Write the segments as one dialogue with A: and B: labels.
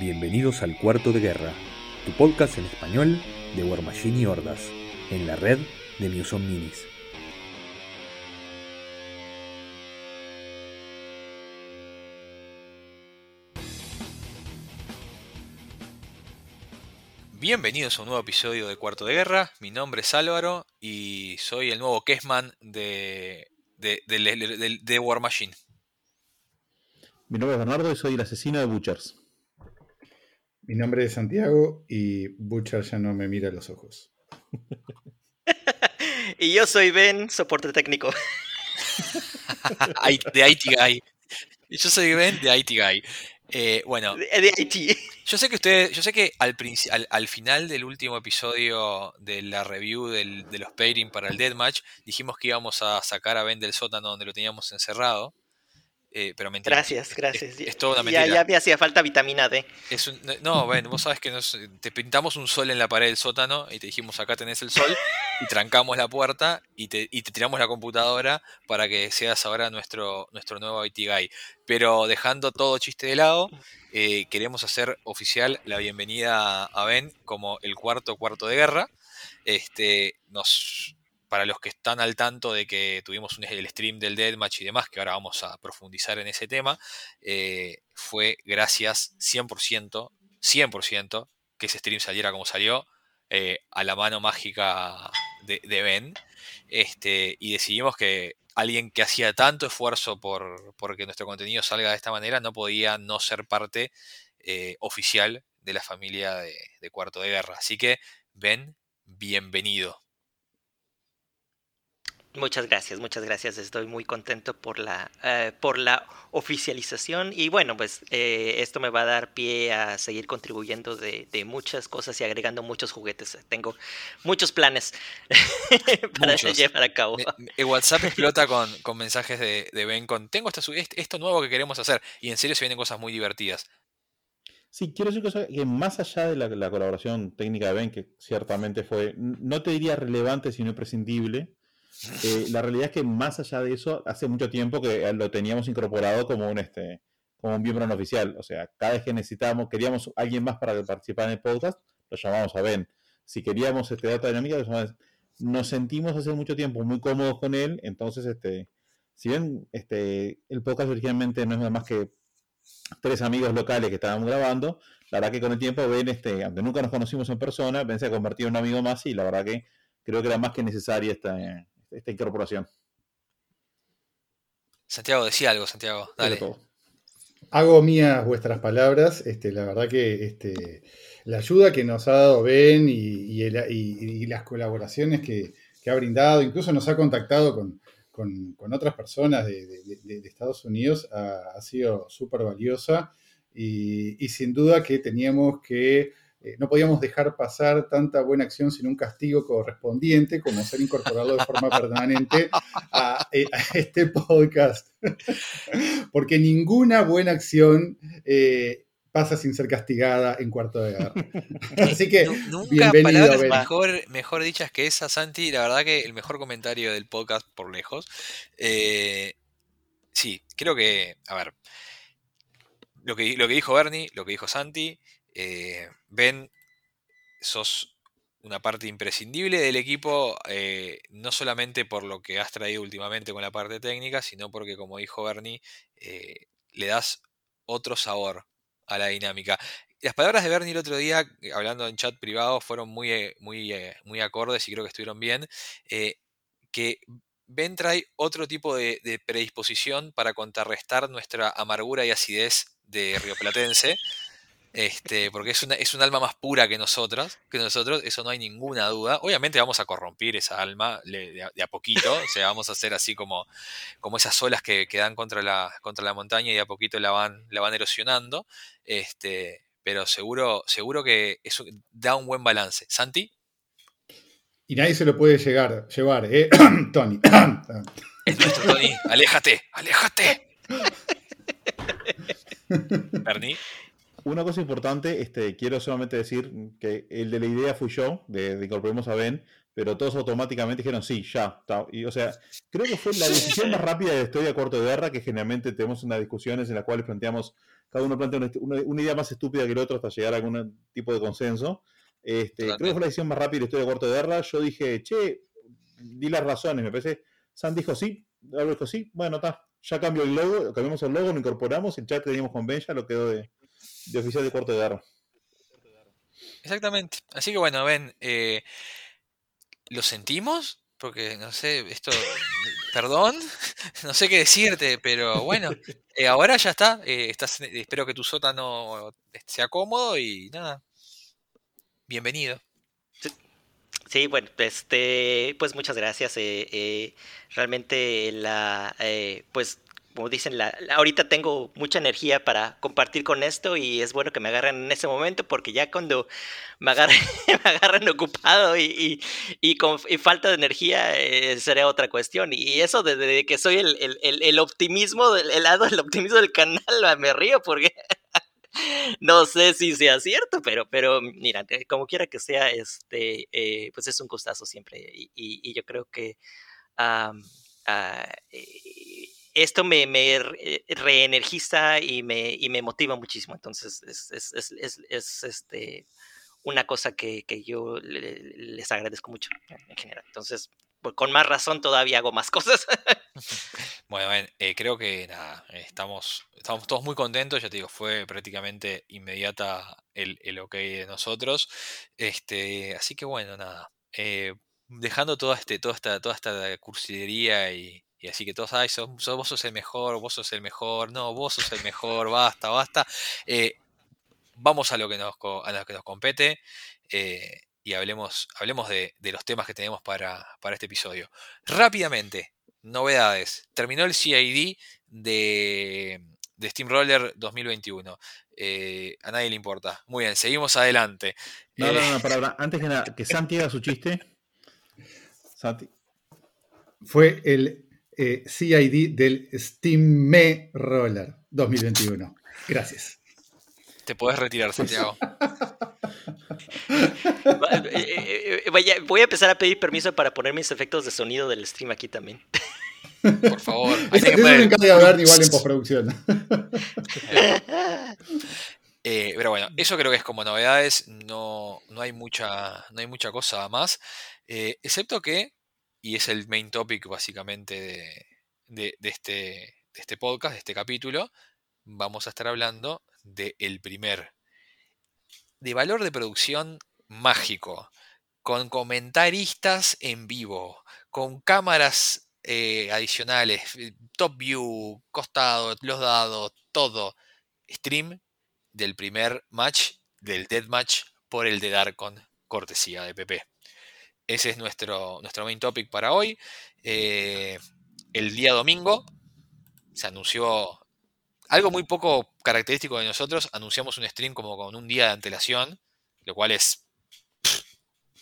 A: Bienvenidos al Cuarto de Guerra, tu podcast en español de War Machine y Hordas, en la red de Muson Minis.
B: Bienvenidos a un nuevo episodio de Cuarto de Guerra. Mi nombre es Álvaro y soy el nuevo Kessman de, de, de- de War Machine.
C: Mi nombre es Bernardo y soy el asesino de Butchers.
D: Mi nombre es Santiago y Butcher ya no me mira a los ojos.
E: Y yo soy Ben, soporte técnico.
B: De IT Guy. Yo soy Ben de IT Guy. Eh, bueno,
E: De, de IT.
B: yo sé que ustedes, yo sé que al, al, al final del último episodio de la review del- de los pairing para el Deathmatch, dijimos que íbamos a sacar a Ben del sótano donde lo teníamos encerrado. Eh, pero mentira.
E: Gracias, gracias.
B: Es, es toda una
E: ya,
B: mentira.
E: ya me hacía falta vitamina D.
B: Es un- no, bueno, vos sabes que nos- te pintamos un sol en la pared del sótano y te dijimos acá tenés el sol y trancamos la puerta y te, y te tiramos la computadora para que seas ahora nuestro, nuestro nuevo IT guy. Pero dejando todo chiste de lado, eh, queremos hacer oficial la bienvenida a Ben como el cuarto cuarto de guerra. Este, nos, para los que están al tanto de que tuvimos un, el stream del Deathmatch y demás, que ahora vamos a profundizar en ese tema, eh, fue gracias 100%, 100% que ese stream saliera como salió, eh, a la mano mágica de, Ben. Este, y decidimos que alguien que hacía tanto esfuerzo por, por que nuestro contenido salga de esta manera no podía no ser parte eh, oficial de la familia de Cuarto de Guerra. Así que, Ben, bienvenido.
E: Muchas gracias, muchas gracias. Estoy muy contento por la, eh, por la oficialización. Y bueno, pues eh, esto me va a dar pie a seguir contribuyendo de, de muchas cosas y agregando muchos juguetes. Tengo muchos planes para
B: Muchos.
E: llevar a cabo.
B: El WhatsApp explota con, con mensajes de, de Ben con tengo esta esto nuevo que queremos hacer. Y en serio se vienen cosas muy divertidas.
C: Sí, quiero decir que, que más allá de la, la colaboración técnica de Ben, que ciertamente fue, no te diría relevante, sino imprescindible, eh, la realidad es que más allá de eso, hace mucho tiempo que eh, lo teníamos incorporado como un, este, como un miembro no oficial. O sea, cada vez que necesitábamos, queríamos alguien más para participar en el podcast, lo llamamos a Ben. Si queríamos este, data dinámica, nos sentimos hace mucho tiempo muy cómodos con él, entonces, este, si bien este, el podcast originalmente no es nada más que tres amigos locales que estábamos grabando, la verdad que con el tiempo Ben, este, aunque nunca nos conocimos en persona, Ben se ha convertido en un amigo más y la verdad que creo que era más que necesaria esta, esta incorporación.
B: Santiago, decía algo, Santiago. Dale.
D: Hago mías vuestras palabras. Este, la verdad que este, la ayuda que nos ha dado Ben y, y el- y- y las colaboraciones que, que ha brindado, incluso nos ha contactado con, con- con otras personas de, de- de- de Estados Unidos, ha, ha sido súper valiosa. Y sin duda que teníamos que, eh, no podíamos dejar pasar tanta buena acción sin un castigo correspondiente, como ser incorporado de forma permanente a, eh, a este podcast. Porque ninguna buena acción eh, pasa sin ser castigada en cuarto de guerra. Así que,
B: Nu- Nunca
D: bienvenido,
B: palabras mejor, mejor dichas que esa, Santi. La verdad que el mejor comentario del podcast por lejos. Eh, sí, creo que, a ver, lo que, lo que dijo Bernie, lo que dijo Santi, eh, Ben, sos una parte imprescindible del equipo, eh, no solamente por lo que has traído últimamente con la parte técnica, sino porque, como dijo Bernie, eh, le das otro sabor a la dinámica. Las palabras de Bernie el otro día, eh, hablando en chat privado, fueron muy, eh, muy, eh, muy acordes y creo que estuvieron bien. eh, que Ben trae otro tipo de, de predisposición para contrarrestar nuestra amargura y acidez de rioplatense. Este, porque es, una, es un alma más pura que nosotros, que nosotros, eso no hay ninguna duda. Obviamente vamos a corrompir esa alma le- de, a, de a poquito, o sea, vamos a hacer así como, como esas olas que, que dan contra la, contra la montaña y de a poquito la van, la van erosionando. Este, pero seguro, seguro que eso da un buen balance. Santi,
D: y nadie se lo puede llegar, llevar, ¿eh? Tony.
B: es nuestro Tony, aléjate, aléjate. Bernie,
C: Una cosa importante, este, quiero solamente decir que el de la idea fui yo, de, de incorporemos a Ben, pero todos automáticamente dijeron sí, ya. Y, o sea, creo que fue la decisión más rápida de estoy de acuerdo de guerra, que generalmente tenemos unas discusiones en las cuales planteamos, cada uno plantea una, idea más estúpida que el otro hasta llegar a algún tipo de consenso. Este, creo que fue la decisión más rápida de estoy de acuerdo de guerra. Yo dije, che, di las razones, me parece. San dijo sí, Álvaro dijo sí, bueno, está, ya cambió el logo, cambiamos el logo, lo incorporamos, el chat que teníamos con Ben ya lo quedó de, oficial de cuarto de guerra.
B: Exactamente. Así que bueno, ven, eh, ¿lo sentimos? Porque no sé, esto, perdón, no sé qué decirte, pero bueno, eh, ahora ya está. Eh, estás, espero que tu sótano sea cómodo y nada. Bienvenido.
E: Sí, bueno, este, pues muchas gracias. realmente la, pues como dicen, la, ahorita tengo mucha energía para compartir con esto y es bueno que me agarren en ese momento porque ya cuando me agarren, me agarren ocupado y, y, con falta de energía eh, sería otra cuestión. Y eso desde que soy el, el, el, optimismo, el lado del optimismo del canal, me río porque no sé si sea cierto, pero, pero mira, como quiera que sea, este, eh, pues es un gustazo siempre y, y yo creo que... Ah, esto me, me eh, reenergiza y me, y me motiva muchísimo. Entonces, es, es, es, es este, una cosa que, que yo les agradezco mucho en general. Entonces, pues, con más razón todavía hago más cosas.
B: bueno, eh, creo que nada, estamos, estamos todos muy contentos, ya te digo, fue prácticamente inmediata el, el ok de nosotros. Este, así que bueno, nada. Eh, dejando toda, este, toda, esta, toda esta cursilería y, y así que todos, ay, vos sos el mejor, vos sos el mejor, no, vos sos el mejor, basta, basta. Eh, vamos a lo que nos, a lo que nos compete eh, y hablemos, hablemos de, los temas que tenemos para, este episodio. Rápidamente, novedades. Terminó el CID de, de Steamroller 2021. Eh, a nadie le importa. Muy bien, seguimos adelante.
C: No, no, no, para, antes que nada, que Santi haga su chiste.
D: Santi. Fue el eh, CID del Steam Me Roller 2021. Gracias.
B: Te puedes retirar, Santiago.
E: Eh, eh, voy a empezar a pedir permiso para poner mis efectos de sonido del stream aquí también.
B: Por favor.
D: Hay que me encarga de ver igual en postproducción.
B: pero bueno, eso creo que es como novedades. No, no, hay, mucha, no hay mucha cosa más. excepto que y es el main topic básicamente de, este, este, podcast, de este capítulo, vamos a estar hablando del primer, de valor de producción mágico, con comentaristas en vivo, con cámaras eh, adicionales, eh, top view, costado, los dados, todo. Stream del primer match, del dead match, por el de Darkon, cortesía de PP. Ese es nuestro, nuestro main topic para hoy. Eh, el día domingo se anunció algo muy poco característico de nosotros. Anunciamos un stream como con un día de antelación, lo cual es.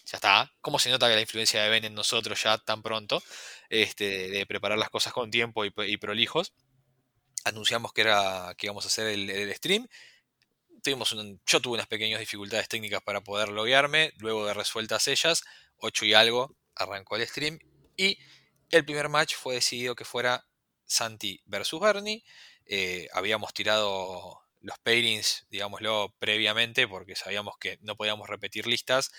B: ya está. ¿Cómo se nota que la influencia de Ben en nosotros ya tan pronto? Este, de preparar las cosas con tiempo y, prolijos. Anunciamos que, era, que íbamos a hacer el, el stream tuvimos yo tuve unas pequeñas dificultades técnicas para poder loguearme, luego de resueltas ellas, 8 y algo, arrancó el stream y el primer match fue decidido que fuera Santi versus Bernie. Eh, habíamos tirado los pairings, digámoslo, previamente porque sabíamos que no podíamos repetir listas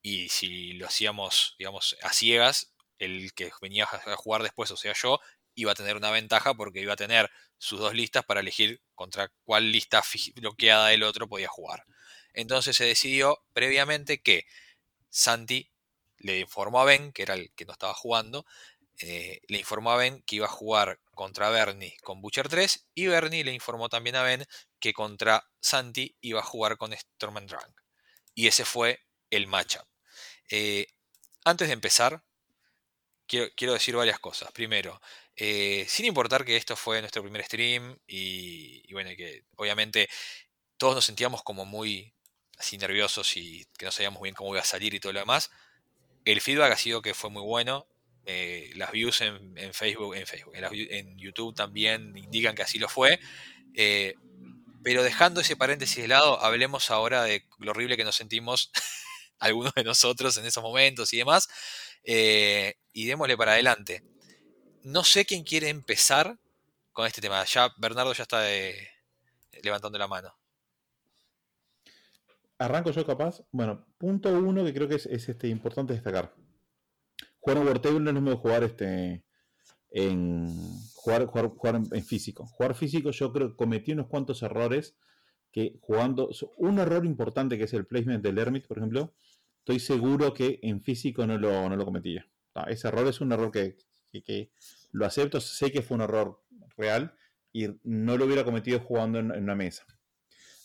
B: y si lo hacíamos, digamos, a ciegas, el que venía a jugar después, o sea yo, iba a tener una ventaja porque iba a tener sus dos listas para elegir contra cuál lista bloqueada el otro podía jugar. Entonces se decidió previamente que Santi le informó a Ben, que era el que no estaba jugando, eh, le informó a Ben que iba a jugar contra Bernie con Butcher 3 y Bernie le informó también a Ben que contra Santi iba a jugar con Storm and Drunk. Y ese fue el matchup. Eh, antes de empezar, quiero, decir varias cosas. Primero, eh, sin importar que esto fue nuestro primer stream y, y, bueno, que obviamente todos nos sentíamos como muy así nerviosos y que no sabíamos bien cómo iba a salir y todo lo demás, el feedback ha sido que fue muy bueno. Eh, las views en, Facebook, en, Facebook en, YouTube también indican que así lo fue. Eh, pero dejando ese paréntesis de lado, hablemos ahora de lo horrible que nos sentimos algunos de nosotros en esos momentos y demás. Y démosle para adelante. No sé quién quiere empezar con este tema. Ya Bernardo ya está eh, levantando la mano.
C: Arranco yo capaz. Bueno, punto uno que creo que es, este, importante destacar. Jugar War no es lo mismo jugar este, en jugar, jugar, en físico. Jugar físico yo creo que cometí unos cuantos errores que jugando... Un error importante que es el placement del Hermit, por ejemplo, estoy seguro que en físico no lo, no lo cometía. ese error es un error que, lo acepto, sé que fue un error real y no lo hubiera cometido jugando en, una mesa.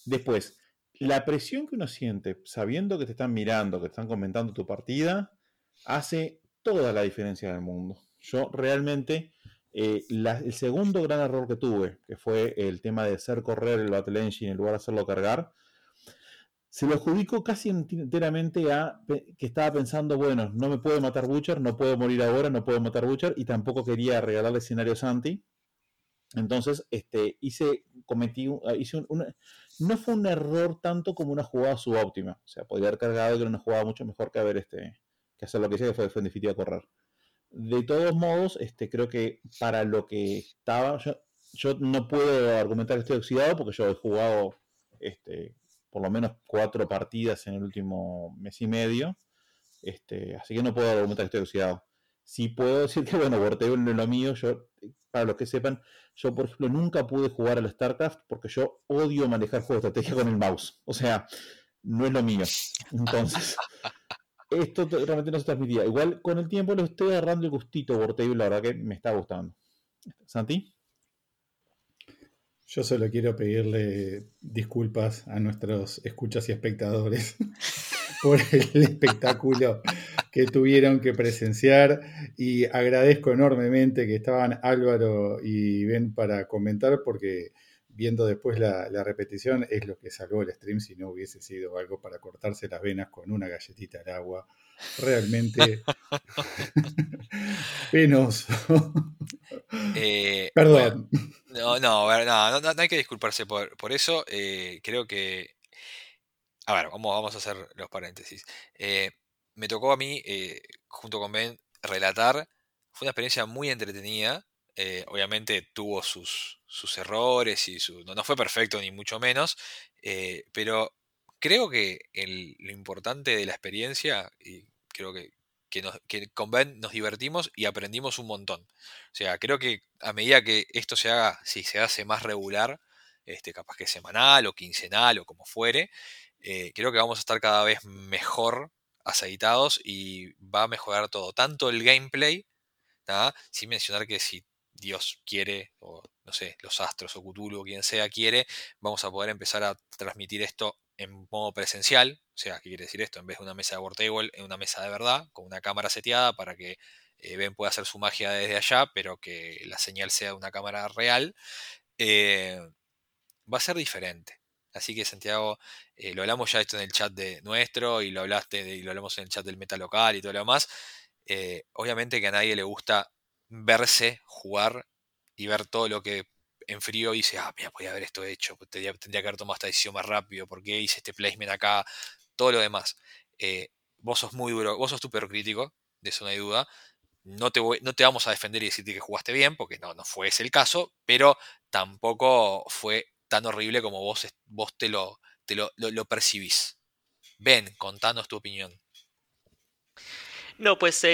C: Después, la presión que uno siente sabiendo que te están mirando, que están comentando tu partida, hace toda la diferencia del mundo. Yo realmente, eh, el segundo gran error que tuve, que fue el tema de hacer correr el Battle Engine en lugar de hacerlo cargar, se lo adjudico casi enteramente a que estaba pensando, bueno, no me puede matar Butcher, no puedo morir ahora, no puedo matar Butcher, y tampoco quería regalarle escenario a Santi. Entonces, este, hice, cometí, ah, hice un, no fue un error tanto como una jugada subóptima. O sea, podría haber cargado que era una jugada mucho mejor que haber, este, que hacer lo que hice, que fue, fue en definitiva correr. De todos modos, este, creo que para lo que estaba, yo, yo no puedo argumentar que estoy oxidado porque yo he jugado este, por lo menos cuatro partidas en el último mes y medio. Este, así que no puedo argumentar que estoy oxidado. Sí puedo decir que, bueno, Vortable no es lo mío. Yo, para los que sepan, yo, por ejemplo, nunca pude jugar al StarCraft porque yo odio manejar juegos de estrategia con el mouse. O sea, no es lo mío. Entonces, esto realmente no se transmitía. Igual, con el tiempo lo estoy agarrando el gustito Vortable, la verdad que me está gustando. ¿Santi?
D: Yo solo quiero pedirle disculpas a nuestros escuchas y espectadores por el espectáculo que tuvieron que presenciar y agradezco enormemente que estaban Álvaro y Ben para comentar porque viendo después la, repetición es lo que salvó el stream si no hubiese sido algo para cortarse las venas con una galletita al agua. Realmente penoso.
B: Eh, Perdón. no, no, no, no, hay que disculparse por, eso. Eh, creo que. A ver, vamos, vamos a hacer los paréntesis. Eh, me tocó a mí, junto con Ben, relatar. Fue una experiencia muy entretenida. Obviamente tuvo sus, sus errores y su, no, fue perfecto ni mucho menos, pero creo que lo importante de la experiencia, y creo que que, nos, con Ben nos divertimos y aprendimos un montón. O sea, creo que a medida que esto se haga, si se hace más regular, este, capaz que semanal o quincenal o como fuere, eh, creo que vamos a estar cada vez mejor aceitados y va a mejorar todo, tanto el gameplay, sin mencionar que si Dios quiere, o no sé, los astros o Cthulhu o quien sea quiere, vamos a poder empezar a transmitir esto en modo presencial, o sea, ¿qué quiere decir esto? En vez de una mesa de War Table, en una mesa de verdad, con una cámara seteada para que eh, Ben pueda hacer su magia desde allá, pero que la señal sea de una cámara real, eh, va a ser diferente. Así que Santiago, eh, lo hablamos ya esto en el chat de nuestro y lo hablaste y lo hablamos en el chat del meta local y todo lo demás. obviamente que a nadie le gusta verse jugar y ver todo lo que en frío dice, ah, mira, podía haber esto hecho, pues, tendría, tendría que haber tomado esta decisión más rápido, ¿por qué hice este placement acá? Todo lo demás. Eh, vos sos muy duro, vos sos súper crítico, de eso no hay duda. No te, no te vamos a defender y decirte que jugaste bien, porque no, no fue ese el caso, pero tampoco fue tan horrible como vos, vos te, lo, te lo, lo percibís. Ven, contanos tu opinión.
E: No, pues eh,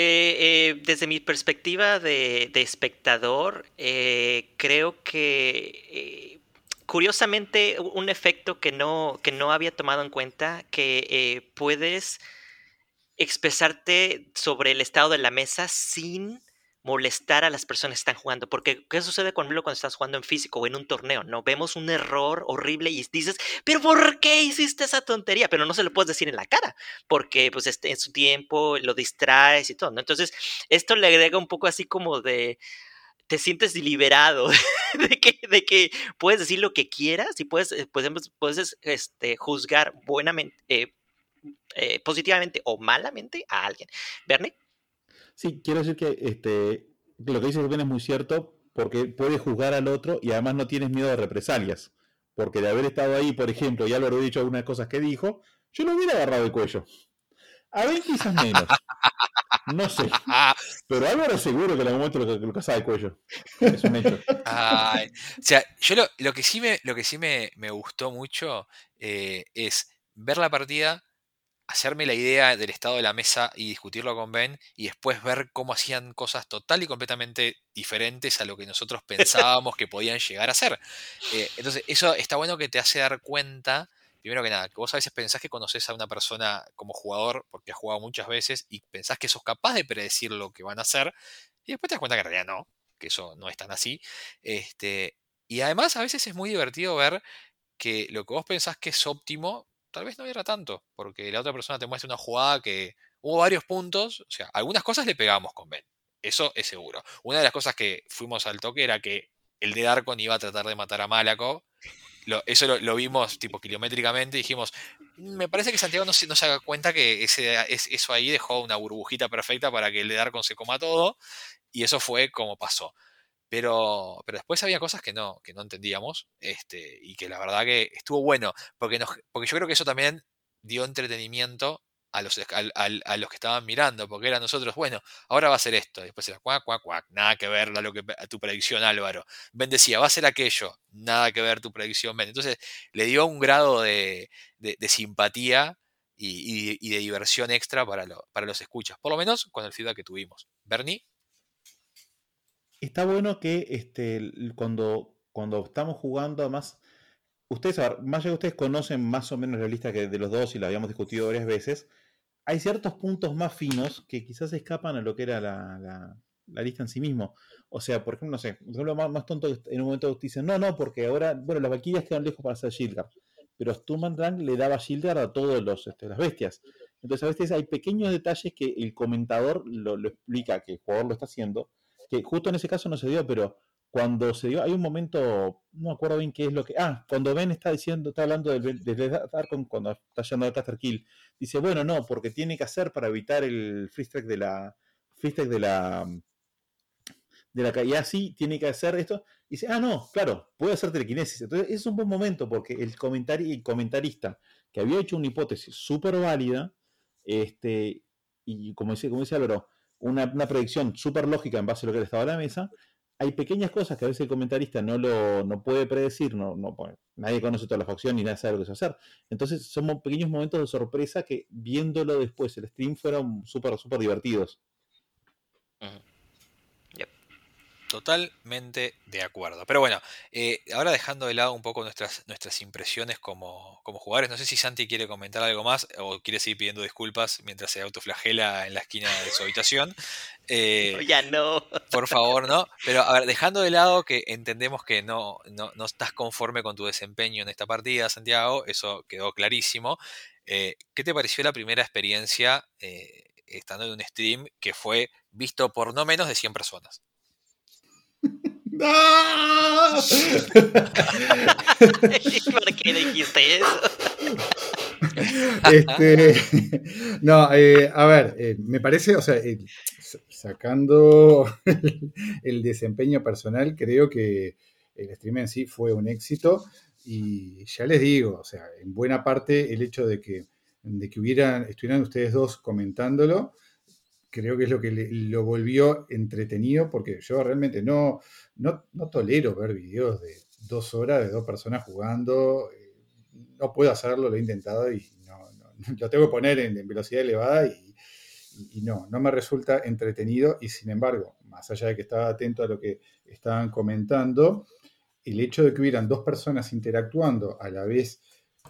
E: eh, desde mi perspectiva de, espectador, eh, creo que curiosamente un efecto que no, que no había tomado en cuenta, que puedes expresarte sobre el estado de la mesa sin molestar a las personas que están jugando. Porque, ¿qué sucede cuando estás jugando en físico o en un torneo? No vemos un error horrible y dices, ¿pero por qué hiciste esa tontería? Pero no se lo puedes decir en la cara, porque pues este, en su tiempo lo distraes y todo, ¿no? Entonces, esto le agrega un poco así como de te sientes liberado de que, de que puedes decir lo que quieras y puedes, eh, puedes, puedes este, juzgar buenamente, eh, eh, positivamente o malamente a alguien. Bernie.
C: Sí, quiero decir que este, lo que dice Rubén es muy cierto porque puedes juzgar al otro y además no tienes miedo de represalias. Porque de haber estado ahí, por ejemplo, ya lo he dicho algunas cosas que dijo, yo lo hubiera agarrado el cuello. A ver, quizás menos. No sé. Pero Álvaro seguro que en algún momento lo, lo casaba de cuello. Es un hecho.
B: Ay, o sea, yo lo, lo que sí me, lo que sí me, me gustó mucho eh, es ver la partida, hacerme la idea del estado de la mesa y discutirlo con Ben, y después ver cómo hacían cosas total y completamente diferentes a lo que nosotros pensábamos que podían llegar a ser. Eh, entonces, eso está bueno que te hace dar cuenta primero que nada, que vos a veces pensás que conoces a una persona como jugador, porque has jugado muchas veces, y pensás que sos capaz de predecir lo que van a hacer, y después te das cuenta que en realidad no, que eso no es tan así. Este, y además a veces es muy divertido ver que lo que vos pensás que es óptimo, tal vez no era tanto, porque la otra persona te muestra una jugada que hubo varios puntos, o sea, algunas cosas le pegamos con Ben, eso es seguro. Una de las cosas que fuimos al toque era que el de Darkon iba a tratar de matar a Malaco eso lo, vimos tipo kilométricamente dijimos, me parece que Santiago no se, no se haga cuenta que ese, eso ahí dejó una burbujita perfecta para que el de Darkon se coma todo y eso fue como pasó. Pero, pero después había cosas que no, que no entendíamos este, y que la verdad que estuvo bueno, porque, nos, porque yo creo que eso también dio entretenimiento a los, a, los que estaban mirando, porque era nosotros, bueno, ahora va a ser esto, después era cuac, cuac, cuac, nada que ver a, lo que, a tu predicción Álvaro. Ben decía, va a ser aquello, nada que ver tu predicción Ben. Entonces le dio un grado de, simpatía y, de diversión extra para, para los escuchas, por lo menos con el feedback que tuvimos. Bernie.
C: Está bueno que este, cuando, cuando estamos jugando, además, ustedes, más allá de ustedes conocen más o menos la lista que de los dos y la habíamos discutido varias veces, hay ciertos puntos más finos que quizás escapan a lo que era la, lista en sí mismo. O sea, por ejemplo, no sé, por ejemplo, más, tonto en un momento dicen, no, no, porque ahora, bueno, las vaquillas quedan lejos para hacer Shieldguard, pero Sturmandrank le daba Shieldguard a todas este, las bestias. Entonces a veces hay pequeños detalles que el comentador lo, lo, explica, que el jugador lo está haciendo, que justo en ese caso no se dio, pero cuando se dio, hay un momento, no me acuerdo bien qué es lo que, ah, cuando Ben está diciendo, está hablando del, del cuando está yendo al Caster Kill, dice, bueno, no, porque tiene que hacer para evitar el freeze de la, freeze de la, de la caída así, tiene que hacer esto, y dice, ah, no, claro, puede hacer telequinesis. Entonces, es un buen momento porque el, el comentarista que había hecho una hipótesis súper válida, este, y como dice, como dice Álvaro, una, predicción súper lógica en base a lo que le estaba a la mesa, hay pequeñas cosas que a veces el comentarista no lo no puede predecir, no, no nadie conoce toda la facción ni nadie sabe lo que se va a hacer. Entonces son pequeños momentos de sorpresa que viéndolo después el stream fueron súper, súper divertidos.
B: Totalmente de acuerdo. Pero bueno, eh, ahora dejando de lado un poco nuestras, nuestras impresiones como, como, jugadores, no sé si Santi quiere comentar algo más o quiere seguir pidiendo disculpas mientras se autoflagela en la esquina de su habitación.
E: Eh, ya no.
B: Por favor, no. Pero a ver, dejando de lado que entendemos que no, no, no estás conforme con tu desempeño en esta partida, Santiago, eso quedó clarísimo. Eh, ¿Qué te pareció la primera experiencia estando en un stream que fue visto por no menos de 100 personas?
E: ¡Ah! ¿Por qué dijiste eso?
D: Este, no, eh, a ver, eh, me parece, o sea, sacando el, desempeño personal, creo que el stream en sí fue un éxito y ya les digo, o sea, en buena parte el hecho de que, de que hubieran, estuvieran ustedes dos comentándolo, creo que es lo que lo volvió entretenido, porque yo realmente no, no, tolero ver videos de dos horas de dos personas jugando. Eh, no puedo hacerlo, lo he intentado y no, lo tengo que poner en, velocidad elevada y, no, no me resulta entretenido. Y sin embargo, más allá de que estaba atento a lo que estaban comentando, el hecho de que hubieran dos personas interactuando a la vez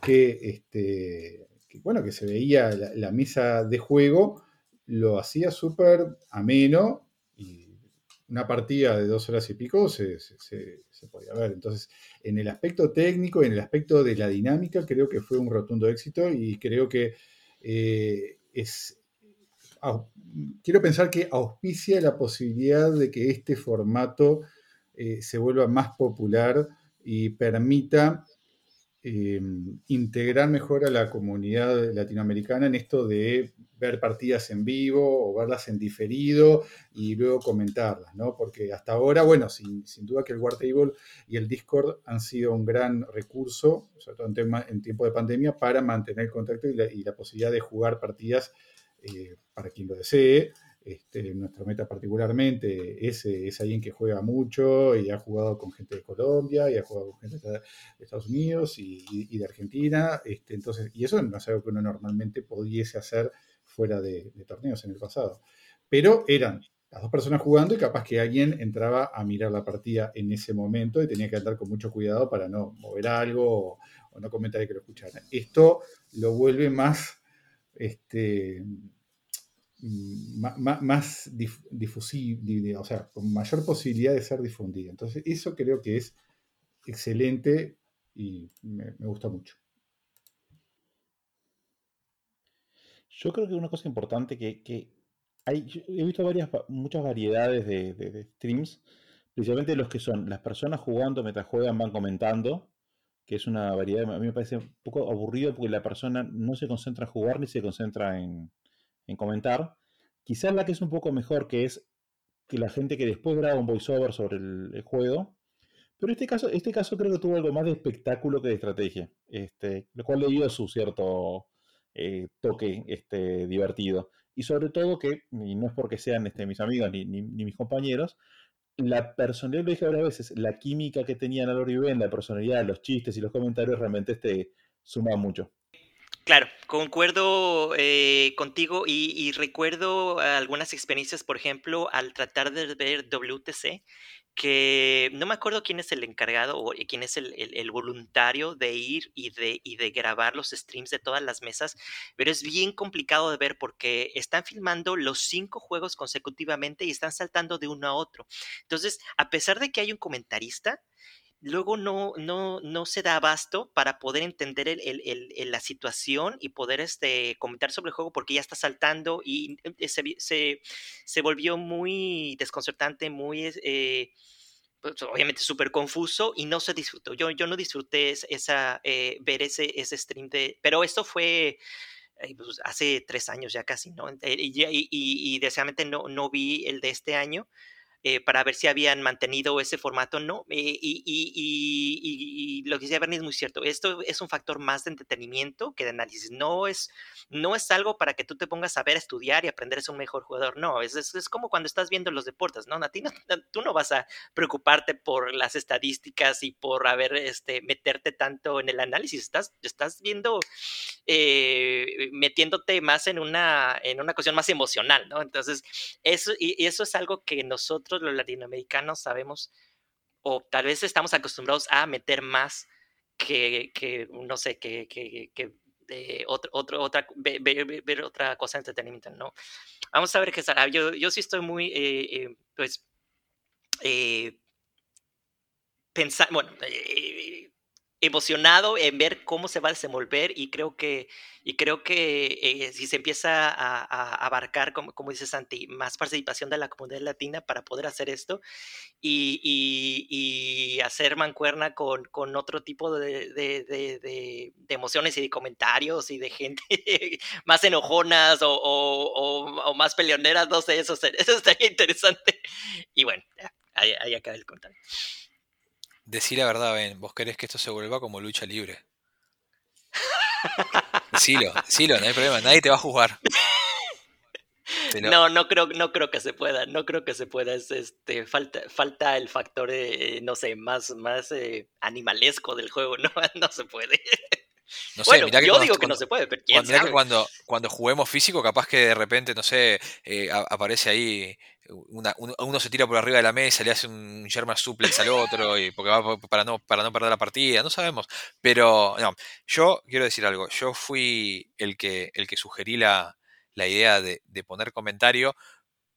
D: que, este, bueno, que se veía la mesa de juego, lo hacía súper ameno y una partida de dos horas y pico se, podía ver. Entonces, en el aspecto técnico, en el aspecto de la dinámica, creo que fue un rotundo éxito y creo que eh, es... quiero pensar que auspicia la posibilidad de que este formato eh, se vuelva más popular y permita Em, integrar mejor a la comunidad latinoamericana en esto de ver partidas en vivo o verlas en diferido y luego comentarlas, ¿no? Porque hasta ahora, bueno, sin, duda que el Wartable y el Discord han sido un gran recurso, sobre todo en, tiempo de pandemia, para mantener el contacto y la, posibilidad de jugar partidas eh, para quien lo desee este, nuestra meta particularmente es, es, alguien que juega mucho y ha jugado con gente de Colombia y ha jugado con gente de Estados Unidos y, de Argentina. Este, entonces, y eso no es algo que uno normalmente pudiese hacer fuera de, torneos en el pasado. Pero eran las dos personas jugando y capaz que alguien entraba a mirar la partida en ese momento y tenía que andar con mucho cuidado para no mover algo o, no comentar que lo escucharan. Esto lo vuelve más este, más, difusible, o sea, con mayor posibilidad de ser difundida. Entonces, eso creo que es excelente y me, gusta mucho.
C: Yo creo que una cosa importante que, hay, he visto varias, muchas variedades de, streams, principalmente los que son las personas jugando mientras juegan van comentando, que es una variedad, a mí me parece un poco aburrido porque la persona no se concentra en jugar ni se concentra en, en comentar. Quizás la que es un poco mejor, que es que la gente que después graba un voiceover sobre el, juego. Pero este caso, este caso creo que tuvo algo más de espectáculo que de estrategia. Este, lo cual le dio su cierto eh, toque este, divertido. Y sobre todo que, y no es porque sean este, mis amigos ni, mis compañeros, la personalidad, lo dije varias veces, la química que tenían a y Ben, la personalidad, los chistes y los comentarios realmente este, suma mucho.
E: Claro, concuerdo eh, contigo y, recuerdo algunas experiencias, por ejemplo, al tratar de ver WTC, que no me acuerdo quién es el encargado o quién es el, voluntario de ir y de, y de grabar los streams de todas las mesas, pero es bien complicado de ver porque están filmando los cinco juegos consecutivamente y están saltando de uno a otro. Entonces, a pesar de que hay un comentarista, luego no, no, no se da abasto para poder entender el, la situación y poder este, comentar sobre el juego porque ya está saltando y eh, se, se, volvió muy desconcertante, muy... Eh, pues, obviamente súper confuso y no se disfrutó. Yo, yo no disfruté esa, eh, ver ese, ese stream de... Pero esto fue pues, hace tres años ya casi, ¿no? Y, y, y, y no, no vi el de este año, eh, para ver si habían mantenido ese formato, no. Eh, y, lo que decía Bernie es muy cierto. Esto es un factor más de entretenimiento que de análisis. No es, no es algo para que tú te pongas a ver, a estudiar y aprender a ser un mejor jugador. No, es, es, como cuando estás viendo los deportes, ¿no? A ti tú no vas a preocuparte por las estadísticas y por haber, este, meterte tanto en el análisis. Estás, estás viendo, eh, metiéndote más en una, en una cuestión más emocional, ¿no? Entonces, eso, y eso es algo que nosotros los latinoamericanos sabemos, o tal vez estamos acostumbrados a meter más que, que no sé, que, que, que otro, otro, otra, ver, otra cosa de entretenimiento, ¿no? Vamos a ver qué sale. Yo, yo sí estoy muy, eh, eh, pues, eh, pensar, bueno, eh, emocionado en ver cómo se va a desenvolver y creo que, y creo que eh, si se empieza a, abarcar, como, como dice Santi, más participación de la comunidad latina para poder hacer esto y, hacer mancuerna con, con otro tipo de, emociones y de comentarios y de gente más enojonas o, o, más peleoneras, no sé, eso, eso estaría interesante. Y bueno, ahí, ahí acaba el comentario.
B: Decí la verdad, Ben, vos querés que esto se vuelva como lucha libre. Decilo, decilo, no hay problema, nadie te va a juzgar.
E: No, no creo, no creo que se pueda, no creo que se pueda. Es, este, falta, falta el factor, eh, no sé, más, más eh, animalesco del juego, no, no se puede. No sé, bueno, yo digo que no se puede, pero quién
B: cuando, que cuando, cuando juguemos físico, capaz que de repente, no sé, eh, aparece ahí, uno, se tira por arriba de la mesa, le hace un German suplex al otro, y porque va para no, para no perder la partida, no sabemos. Pero, no, yo quiero decir algo, yo fui el que, el que sugerí la, la idea de, poner comentario,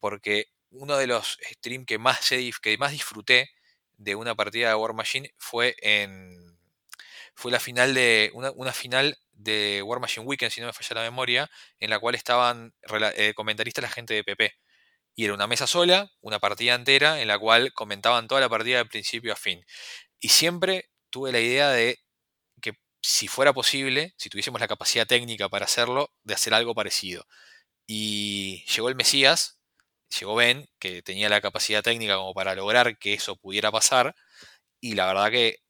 B: porque uno de los streams que más, que más disfruté de una partida de War Machine fue en fue la final de una, final de War Machine Weekend, si no me falla la memoria, en la cual estaban eh, comentaristas la gente de PP. Y era una mesa sola, una partida entera, en la cual comentaban toda la partida de principio a fin. Y siempre tuve la idea de que si fuera posible, si tuviésemos la capacidad técnica para hacerlo, de hacer algo parecido. Y llegó el Mesías, llegó Ben, que tenía la capacidad técnica como para lograr que eso pudiera pasar. Y la verdad que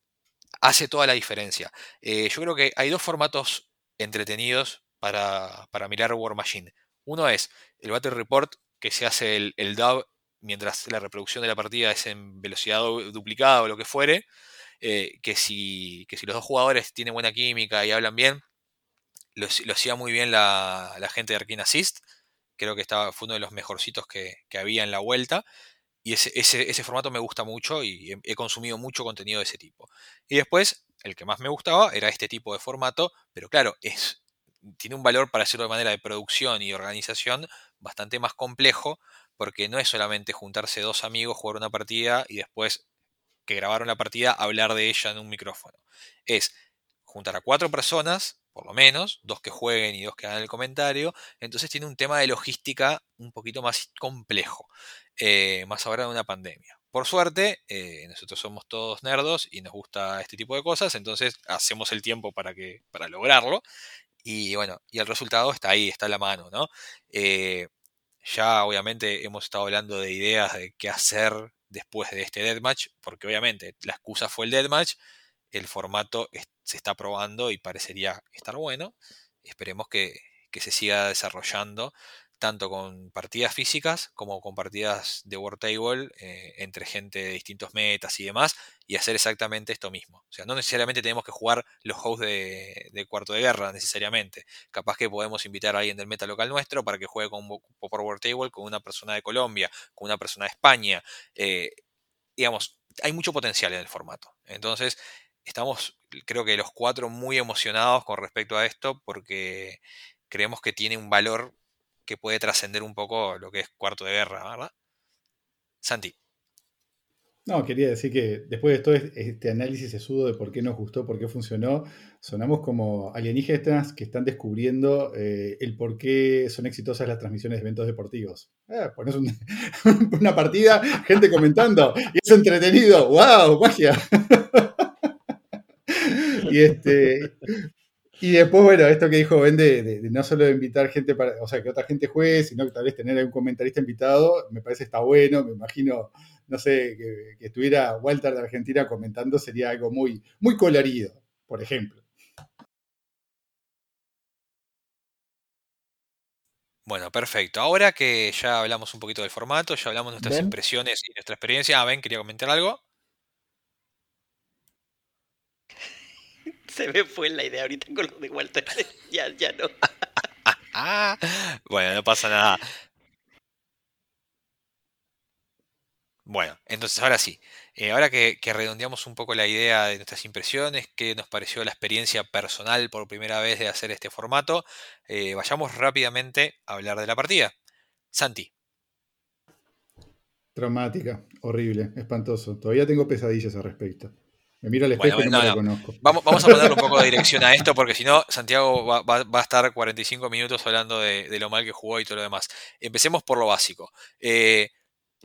B: hace toda la diferencia. Eh, yo creo que hay dos formatos entretenidos para, mirar War Machine. Uno es el Battle Report que se hace el, el mientras la reproducción de la partida es en velocidad duplicada o lo que fuere, eh, que, si, que si los dos jugadores tienen buena química y hablan bien, lo, hacía muy bien la, gente de Arkane Assist. Creo que estaba, fue uno de los mejorcitos que, había en la vuelta. Y ese, ese, formato me gusta mucho y he, consumido mucho contenido de ese tipo. Y después, el que más me gustaba era este tipo de formato, pero claro, es, tiene un valor para hacerlo de manera de producción y organización bastante más complejo, porque no es solamente juntarse dos amigos, jugar una partida y después que grabaron la partida hablar de ella en un micrófono. Es juntar a cuatro personas, por lo menos, dos que jueguen y dos que hagan el comentario. Entonces tiene un tema de logística un poquito más complejo, eh, más ahora de una pandemia. Por suerte, eh, nosotros somos todos nerdos y nos gusta este tipo de cosas, entonces hacemos el tiempo para, que, para lograrlo. Y bueno, y el resultado está ahí, está a la mano, ¿no? Eh, ya obviamente hemos estado hablando de ideas de qué hacer después de este deathmatch, porque obviamente la excusa fue el deathmatch, el formato se está probando y parecería estar bueno. Esperemos que, que se siga desarrollando tanto con partidas físicas como con partidas de War Table eh, entre gente de distintos metas y demás, y hacer exactamente esto mismo. O sea, no necesariamente tenemos que jugar los hosts de, cuarto de guerra, necesariamente. Capaz que podemos invitar a alguien del meta local nuestro para que juegue con, por War Table con una persona de Colombia, con una persona de España. Eh, digamos, hay mucho potencial en el formato. Entonces, estamos, creo que los cuatro, muy emocionados con respecto a esto porque creemos que tiene un valor que puede trascender un poco lo que es cuarto de guerra, ¿verdad? Santi.
D: No, quería decir que después de todo este análisis sesudo de por qué nos gustó, por qué funcionó, sonamos como alienígenas que están descubriendo eh, el por qué son exitosas las transmisiones de eventos deportivos. Eh, una partida, gente comentando, y es entretenido, ¡wow! ¡Magia! y este, y después, bueno, esto que dijo Ben de, no solo invitar gente para, o sea, que otra gente juegue, sino que tal vez tener algún comentarista invitado, me parece está bueno, me imagino, no sé, que, estuviera Walter de Argentina comentando sería algo muy, muy colorido, por ejemplo.
B: Bueno, perfecto. Ahora que ya hablamos un poquito del formato, ya hablamos de nuestras impresiones y nuestra experiencia. Ah, Ben, quería comentar algo.
E: Se me fue la idea ahorita con lo de Walter. ya, ya no.
B: bueno, no pasa nada. Bueno, entonces ahora sí. Eh, ahora que, redondeamos un poco la idea de nuestras impresiones, qué nos pareció la experiencia personal por primera vez de hacer este formato, eh, vayamos rápidamente a hablar de la partida. Santi.
D: Traumática, horrible, espantoso. Todavía tengo pesadillas al respecto. Me miro al espejo y no, lo conozco.
B: Vamos, vamos, a ponerle un poco de dirección a esto, porque si no, Santiago va, a estar 45 minutos hablando de, lo mal que jugó y todo lo demás. Empecemos por lo básico. Eh,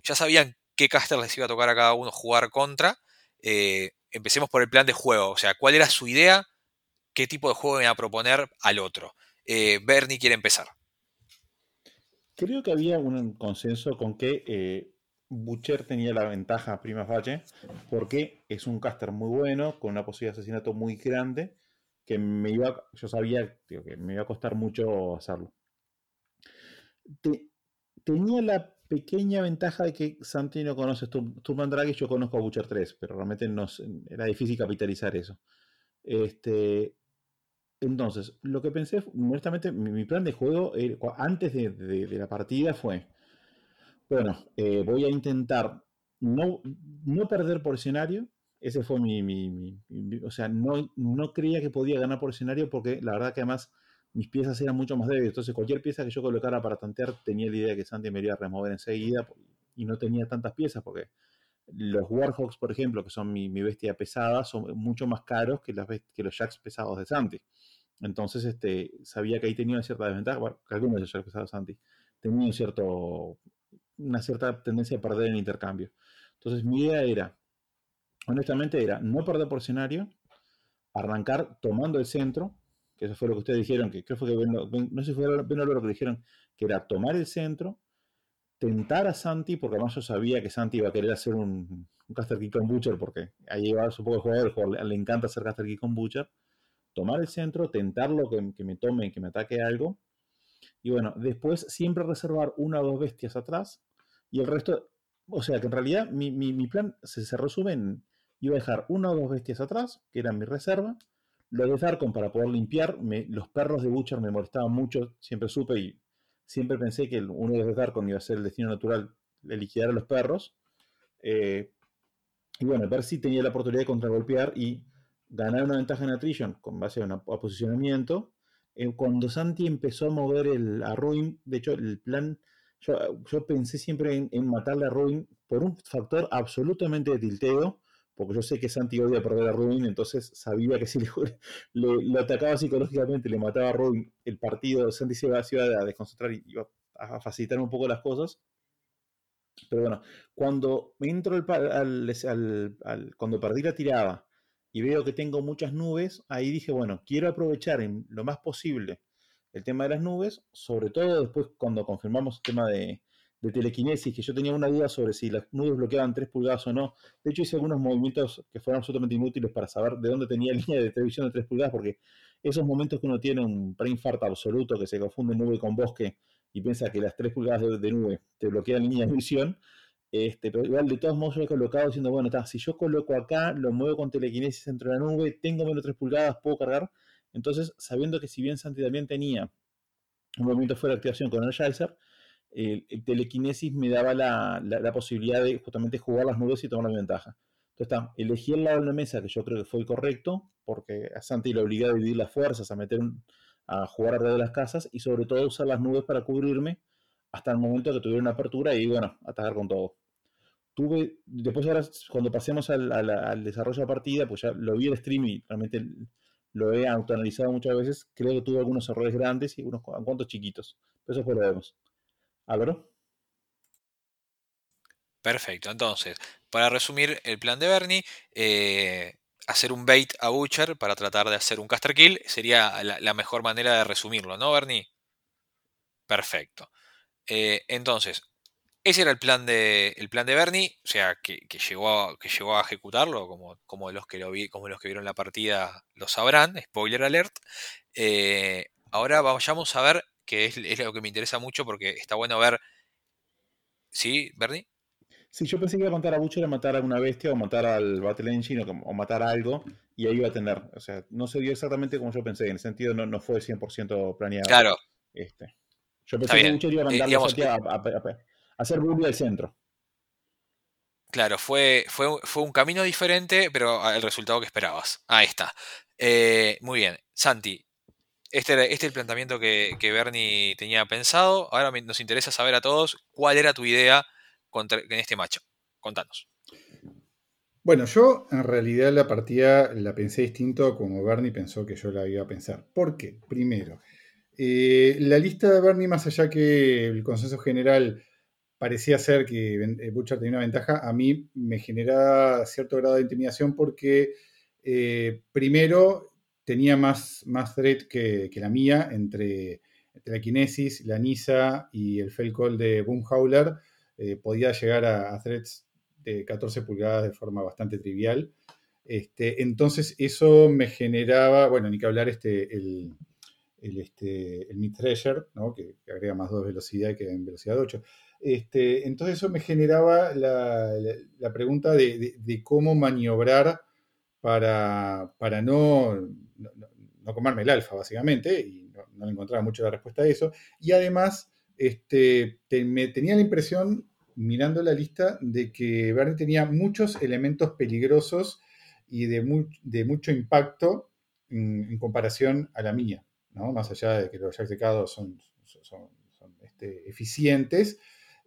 B: ya sabían qué caster les iba a tocar a cada uno jugar contra. Eh, empecemos por el plan de juego. O sea, ¿cuál era su idea? ¿Qué tipo de juego iba a proponer al otro? Eh, Bernie quiere empezar.
C: Creo que había un consenso con que Butcher tenía la ventaja prima facie porque es un caster muy bueno, con una posibilidad de asesinato muy grande, que me iba, yo sabía que me iba a costar mucho hacerlo. tenía la pequeña ventaja de que Santi no conoce Turman Drag y yo conozco a Butcher 3, pero realmente no, era difícil capitalizar eso. Este, entonces, lo que pensé, honestamente, mi, plan de juego eh, antes de la partida fue bueno, eh, voy a intentar no, no perder por escenario. Ese fue mi, o sea, no, no creía que podía ganar por escenario porque la verdad que además mis piezas eran mucho más débiles. Entonces cualquier pieza que yo colocara para tantear tenía la idea que Santi me iría a remover enseguida y no tenía tantas piezas porque los Warhawks, por ejemplo, que son mi, bestia pesada, son mucho más caros que, las, que los Jacks pesados de Santi. Entonces este, sabía que ahí tenía una cierta desventaja, bueno, que algunos de los Jacks pesados de Santi tenían un cierto una cierta tendencia a perder en intercambio. Entonces mi idea era, honestamente era no perder por escenario, arrancar tomando el centro, que eso fue lo que ustedes dijeron, que creo que no sé si fue lo que dijeron, que era tomar el centro, tentar a Santi, porque además yo sabía que Santi iba a querer hacer un, caster kick con Butcher, porque ahí va su poco el jugador, el jugador le, encanta hacer caster kick con Butcher, tomar el centro, tentarlo que, que me tome, que me ataque algo, Y bueno, después siempre reservar una o dos bestias atrás y el resto, o sea que en realidad mi, mi, plan se, se, resume en, iba a dejar una o dos bestias atrás, que eran mi reserva, lo de Darkon para poder limpiar, los perros de Butcher me molestaban mucho, siempre supe y siempre pensé que uno de los Darkon iba a ser el destino natural de liquidar a los perros. Eh, y bueno, ver si tenía la oportunidad de contragolpear y ganar una ventaja en attrition con base a, un posicionamiento. Eh, cuando Santi empezó a mover el, a Ruin, de hecho, el plan, yo, pensé siempre en, matarle a Ruin por un factor absolutamente de tilteo, porque yo sé que Santi odia perder a Ruin, entonces sabía que si le, le, atacaba psicológicamente, le mataba a Ruin, el partido, Santi se iba, a desconcentrar y iba a facilitar un poco las cosas. Pero bueno, cuando entro al, cuando perdí la tirada y veo que tengo muchas nubes, ahí dije, bueno, quiero aprovechar en lo más posible el tema de las nubes, sobre todo después cuando confirmamos el tema de, de telequinesis, que yo tenía una duda sobre si las nubes bloqueaban 3 pulgadas o no. De hecho, hice algunos movimientos que fueron absolutamente inútiles para saber de dónde tenía línea de televisión de 3 pulgadas, porque esos momentos que uno tiene un preinfarto absoluto, que se confunde nube con bosque y piensa que las 3 pulgadas de, nube te bloquean línea de visión, este, pero igual de todos modos yo he colocado diciendo, bueno, está, si yo coloco acá, lo muevo con telequinesis dentro de la nube, tengo menos 3 pulgadas, puedo cargar. Entonces, sabiendo que si bien Santi también tenía un movimiento fuera de activación con Energizer, el, telequinesis me daba la, posibilidad de justamente jugar las nubes y tomar la ventaja. Entonces, está, elegí el lado de la mesa que yo creo que fue el correcto, porque a Santi le obligaba a dividir las fuerzas, a meter a jugar alrededor de las casas y sobre todo usar las nubes para cubrirme hasta el momento que tuviera una apertura y bueno, atacar con todo. Tuve, después ahora cuando pasemos al, al desarrollo de la partida, pues ya lo vi el stream y realmente lo he autoanalizado muchas veces, creo que tuve algunos errores grandes y unos cuantos chiquitos. Pero eso fue lo vemos. Álvaro.
B: Perfecto, entonces, para resumir el plan de Bernie, eh, hacer un bait a Butcher para tratar de hacer un caster kill sería la, mejor manera de resumirlo, ¿no, Bernie? Perfecto. Eh, entonces, ese era el plan de, el plan de Bernie, o sea, que, llegó, a, que llegó a ejecutarlo, como, como, los que lo vi, como los que vieron la partida lo sabrán, spoiler alert. Eh, ahora vayamos a ver que es, lo que me interesa mucho porque está bueno ver. ¿Sí, Bernie?
C: Sí, yo pensé que iba a matar a Butcher, a matar a una bestia o matar al Battle Engine o, matar a algo y ahí iba a tener. O sea, no se dio exactamente como yo pensé, en el sentido no, no fue 100% planeado.
B: Claro.
C: Este. Yo pensé que Butcher iba a eh, mandar a, hacer bully al centro.
B: Claro, fue, fue, fue, un camino diferente, pero el resultado que esperabas. Ahí está. Eh, muy bien. Santi, este, este, es el planteamiento que, Bernie tenía pensado. Ahora nos interesa saber a todos cuál era tu idea en este macho. Contanos.
D: Bueno, yo en realidad la partida la pensé distinto como Bernie pensó que yo la iba a pensar. ¿Por qué? Primero, eh, la lista de Bernie, más allá que el consenso general parecía ser que eh, Butcher tenía una ventaja, a mí me genera cierto grado de intimidación porque, eh, primero, tenía más, más thread que, la mía entre, la Kinesis, la Nisa y el Call de Boomhauler. Eh, podía llegar a, threads de 14 pulgadas de forma bastante trivial. Este, entonces eso me generaba, bueno, ni que hablar este, el, el, este, el Mid Treasure, que, agrega más 2 velocidad que en velocidad 8. Este, entonces eso me generaba la, pregunta de, cómo maniobrar para, para no, no, comerme el alfa, básicamente, y no, encontraba mucho la respuesta a eso. Y además, este, me tenía la impresión, mirando la lista, de que Bernie tenía muchos elementos peligrosos y de, mucho impacto en, comparación a la mía, ¿no? Más allá de que los jacks de son, son, este, eficientes,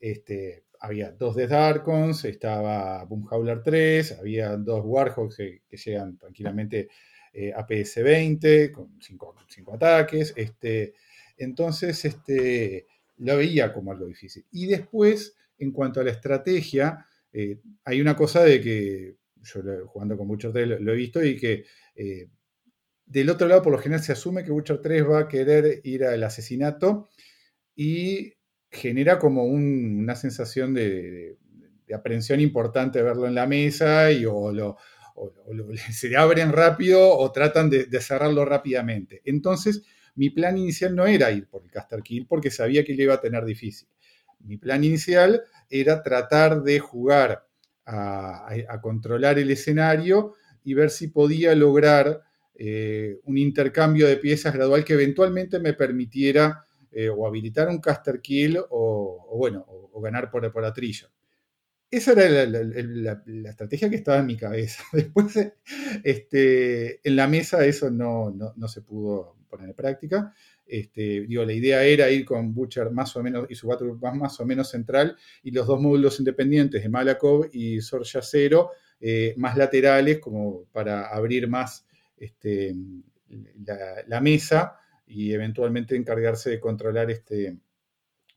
D: este, había dos de Darkons, estaba Boomhauler 3, había dos Warhawks que, llegan tranquilamente eh, a PS20 con cinco, ataques. Este, entonces, este, lo veía como algo difícil. Y después, en cuanto a la estrategia, eh, hay una cosa de que yo jugando con Butcher 3 lo, he visto y que eh, del otro lado, por lo general, se asume que Butcher 3 va a querer ir al asesinato y genera como una sensación de, aprehensión importante verlo en la mesa y o, lo, se abren rápido o tratan de, cerrarlo rápidamente. Entonces, mi plan inicial no era ir por el Caster Kill porque sabía que le iba a tener difícil. Mi plan inicial era tratar de jugar a, controlar el escenario y ver si podía lograr eh, un intercambio de piezas gradual que eventualmente me permitiera eh, o habilitar un caster kill o, bueno, o, ganar por, por atrillo. Esa era la, estrategia que estaba en mi cabeza. Después, este, en la mesa eso no, no, se pudo poner en práctica. Este, la idea era ir con Butcher más o menos y su battle más, o menos central y los dos módulos independientes de Malakov y Sorja Cero eh, más laterales como para abrir más este, la, mesa y eventualmente encargarse de controlar este,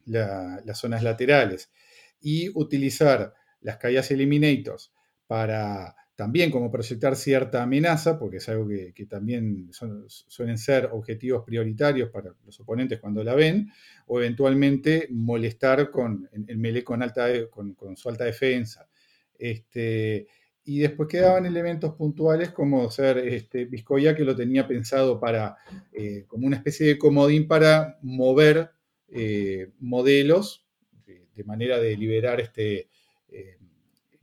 D: las zonas laterales. Y utilizar las caídas eliminators para también como proyectar cierta amenaza, porque es algo que, también suelen ser objetivos prioritarios para los oponentes cuando la ven, o eventualmente molestar con el melee con, alta, con, con su alta defensa. Este, y después quedaban elementos puntuales como ser este, Vizcoya, que lo tenía pensado para, eh, como una especie de comodín para mover eh, modelos de, manera de liberar este, eh,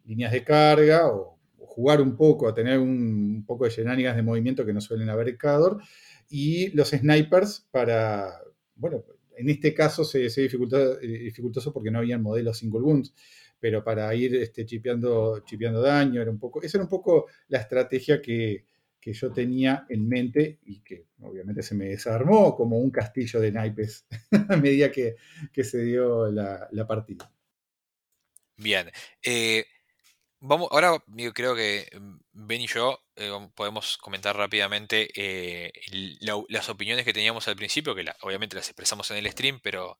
D: líneas de carga o, jugar un poco, a tener un, poco de shenanigans de movimiento que no suelen haber en Cador. Y los snipers para, bueno, en este caso se, se dificultoso porque no habían modelos single wounds pero para ir este, chipeando, daño, era un poco, esa era un poco la estrategia que, yo tenía en mente y que obviamente se me desarmó como un castillo de naipes a medida que, se dio la, partida.
B: Bien. Eh, vamos, ahora creo que mm, Ben y yo eh, podemos comentar rápidamente eh, las opiniones que teníamos al principio, que obviamente las expresamos en el stream, pero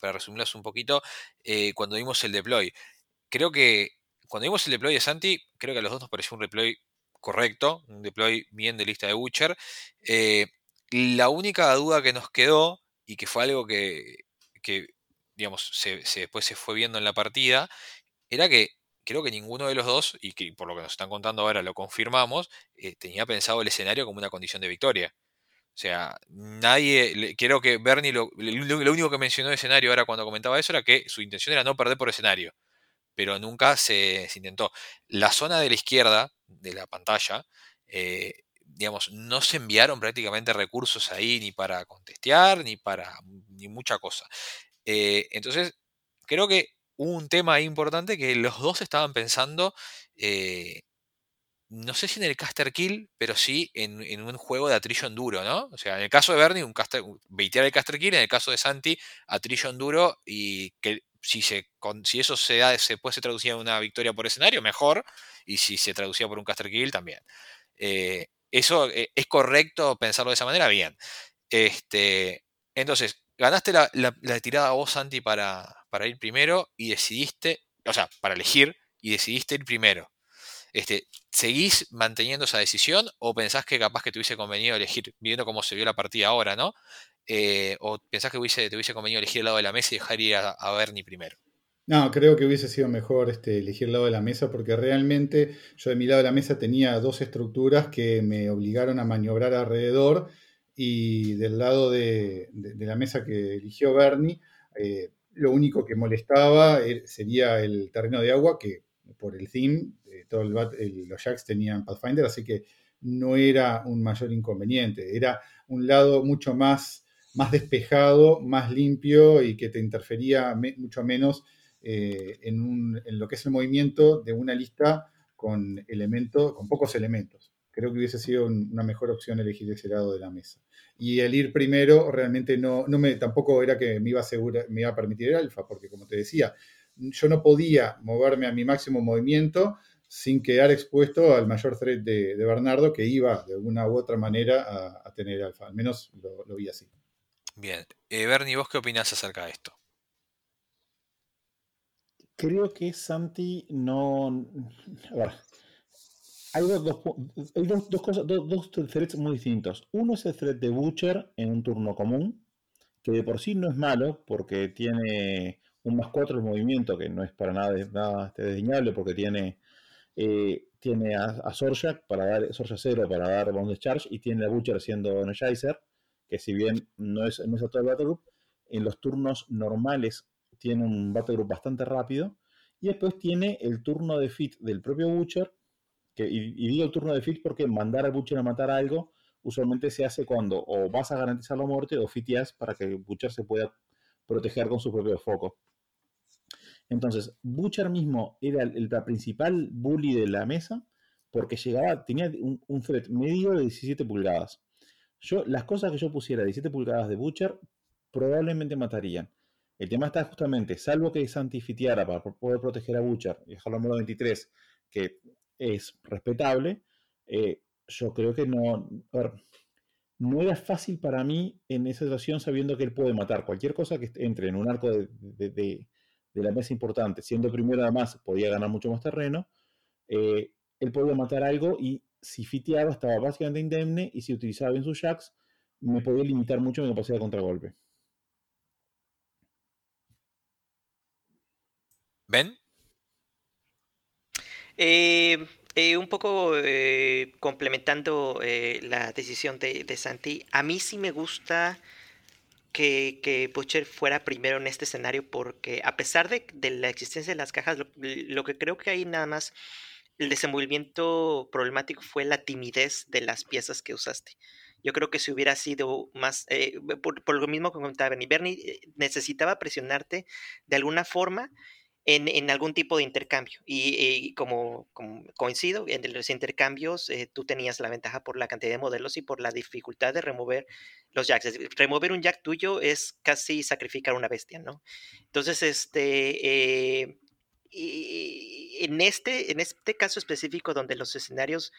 B: para resumirlas un poquito, cuando vimos el deploy creo que cuando vimos el deploy de Santi, creo que a los dos nos pareció un deploy correcto, un deploy bien de lista de Butcher. Eh, la única duda que nos quedó, y que fue algo que, digamos, se, después se fue viendo en la partida, era que creo que ninguno de los dos, y que por lo que nos están contando ahora lo confirmamos, eh, tenía pensado el escenario como una condición de victoria. O sea, nadie, creo que Bernie lo, lo, único que mencionó de escenario ahora cuando comentaba eso era que su intención era no perder por escenario pero nunca se, intentó. La zona de la izquierda de la pantalla, eh, digamos, no se enviaron prácticamente recursos ahí ni para contestear, ni para ni mucha cosa. Eh, entonces, creo que un tema importante que los dos estaban pensando, eh, no sé si en el caster kill, pero sí en, un juego de attrition duro, ¿no? O sea, en el caso de Bernie, un caster, baitear el caster kill, en el caso de Santi, attrition duro y que si, se, si eso se, da, se puede ser traducido en una victoria por escenario, mejor. Y si se traducía por un caster kill, también. Eh, eso eh, es correcto pensarlo de esa manera, bien. Este, entonces, ganaste la, la, tirada vos, Santi, para, para, ir primero y decidiste, o sea, para elegir y decidiste ir primero. Este, ¿Seguís manteniendo esa decisión o pensás que capaz que te hubiese convenido elegir, viendo cómo se vio la partida ahora, ¿no? Eh, ¿O pensás que te hubiese convenido elegir el lado de la mesa y dejar ir a, Bernie primero?
D: No, creo que hubiese sido mejor este, elegir el lado de la mesa porque realmente yo de mi lado de la mesa tenía dos estructuras que me obligaron a maniobrar alrededor y del lado de, la mesa que eligió Bernie, eh, lo único que molestaba er, sería el terreno de agua que por el theme, eh, los jacks tenían Pathfinder, así que no era un mayor inconveniente, era un lado mucho más más despejado, más limpio y que te interfería mucho menos eh, en, lo que es el movimiento de una lista con, elementos, con pocos elementos. Creo que hubiese sido una mejor opción elegir ese lado de la mesa. Y el ir primero realmente no, me, tampoco era que me iba, a me iba a permitir el alfa, porque como te decía, yo no podía moverme a mi máximo movimiento sin quedar expuesto al mayor threat de, Bernardo, que iba de alguna u otra manera a, tener alfa. Al menos lo vi así.
B: Bien. Eh, Bernie, ¿vos qué opinás acerca de esto?
C: Creo que Santi no. A. Hay dos, cosas, dos, threads muy distintos. Uno es el thread de Butcher en un turno común, que de por sí no es malo, porque tiene un más 4 de movimiento, que no es para nada, nada este, desdeñable, porque tiene, eh, tiene a, a para dar Sorja 0 para dar Bound Charge, y tiene a Butcher haciendo Energizer que si bien no es, no es todo el Battle Group, en los turnos normales tiene un Battle Group bastante rápido. Y después tiene el turno de fit del propio Butcher. Que, y, digo el turno de fit porque mandar al Butcher a matar algo usualmente se hace cuando o vas a garantizar la muerte o fitias para que Butcher se pueda proteger con su propio foco. Entonces, Butcher mismo era el, principal bully de la mesa porque llegaba, tenía un, un medio de 17 pulgadas. Yo, las cosas que yo pusiera de 17 pulgadas de Butcher probablemente matarían. El tema está justamente, salvo que Santi fitiara para poder proteger a Butcher y dejarlo a modo 23, que es respetable, eh, yo creo que no. no era fácil para mí en esa situación sabiendo que él puede matar cualquier cosa que entre en un arco de, la mesa importante. Siendo primero, además, podía ganar mucho más terreno. Eh, él podía matar algo y si fiteaba estaba básicamente indemne y si utilizaba bien sus jacks, me podía limitar mucho mi capacidad de contragolpe.
B: ¿Ben?
E: Eh, eh, un poco eh, complementando la decisión de, Santi, a mí sí me gusta que, que Butcher fuera primero en este escenario porque a pesar de, la existencia de las cajas, lo, que creo que hay nada más el desenvolvimiento problemático fue la timidez de las piezas que usaste. Yo creo que si hubiera sido más, por, lo mismo que comentaba Bernie, Bernie necesitaba presionarte de alguna forma en, algún tipo de intercambio. Y, como, coincido, en los intercambios eh, tú tenías la ventaja por la cantidad de modelos y por la dificultad de remover los jacks. Remover un jack tuyo es casi sacrificar una bestia, ¿no? Entonces, este, eh, en, este, en este caso específico donde los escenarios,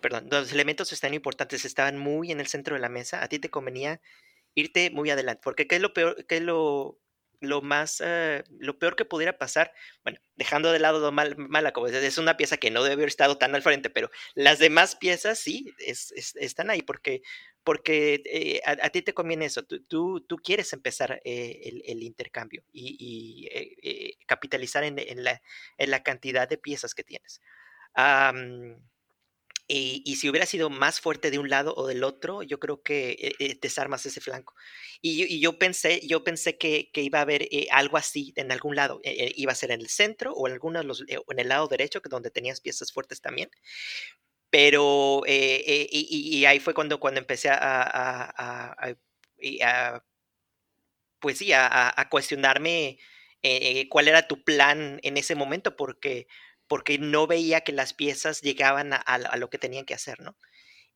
E: perdón, los elementos están importantes estaban muy en el centro de la mesa, a ti te convenía irte muy adelante, porque ¿qué es lo peor, qué es lo lo más, eh, lo peor que pudiera pasar, bueno, dejando de lado mal, mala, como es una pieza que no debe haber estado tan al frente, pero las demás piezas sí están ahí porque, porque eh, a, ti te conviene eso, tú, tú, quieres empezar eh, el, intercambio y, capitalizar en, la, en, la, cantidad de piezas que tienes. Y, si hubiera sido más fuerte de un lado o del otro, yo creo que eh, eh, desarmas ese flanco. Y, yo pensé, yo pensé que, iba a haber eh, algo así en algún lado. iba a ser en el centro o en alguno los, en el lado derecho, que donde tenías piezas fuertes también. Pero, y, ahí fue cuando, cuando empecé a, a, pues sí, a, cuestionarme cuál era tu plan en ese momento, porque porque no veía que las piezas llegaban a, lo que tenían que hacer, ¿no?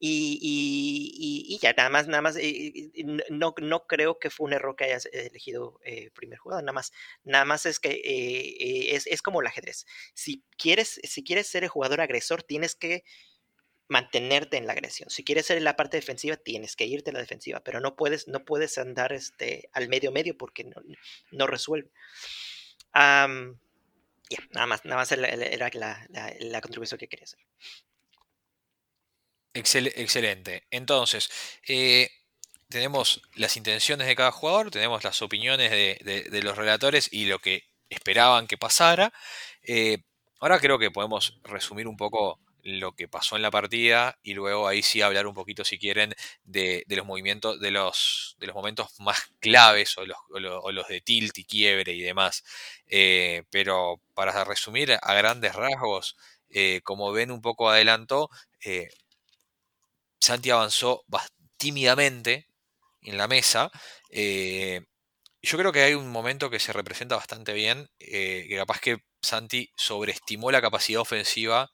E: Y, ya, nada más, nada más, eh, no, no creo que fue un error que hayas elegido eh, primer jugador, nada más, nada más es que eh, es, es, como el ajedrez. Si quieres, si quieres ser el jugador agresor, tienes que mantenerte en la agresión. Si quieres ser en la parte defensiva, tienes que irte a la defensiva, pero no puedes, no puedes andar este, al medio medio porque no, no resuelve nada más, nada más era la, contribución que quería hacer.
B: excelente. Entonces, eh, tenemos las intenciones de cada jugador, tenemos las opiniones de, los relatores y lo que esperaban que pasara. Eh, ahora creo que podemos resumir un poco lo que pasó en la partida y luego ahí sí hablar un poquito, si quieren, de, los movimientos, de los, de los momentos más claves o los, de tilt y quiebre y demás. Eh, pero para resumir a grandes rasgos, eh, como ven un poco adelantó, eh, Santi avanzó tímidamente en la mesa. yo creo que hay un momento que se representa bastante bien, que capaz que Santi sobreestimó la capacidad ofensiva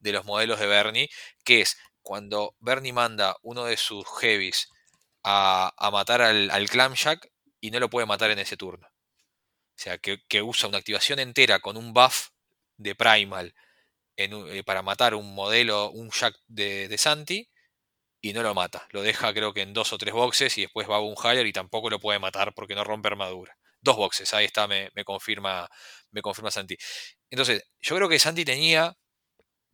B: de los modelos de Bernie, que es cuando Bernie manda uno de sus heavies a, matar al, al Clamjack y no lo puede matar en ese turno. O sea, que, usa una activación entera con un buff de Primal eh, para matar un modelo, un Jack de, Santi, y no lo mata. Lo deja creo que en dos o tres boxes y después va a un Higher y tampoco lo puede matar porque no rompe armadura. Dos boxes, ahí está, me, me, confirma, me confirma Santi. Entonces, yo creo que Santi tenía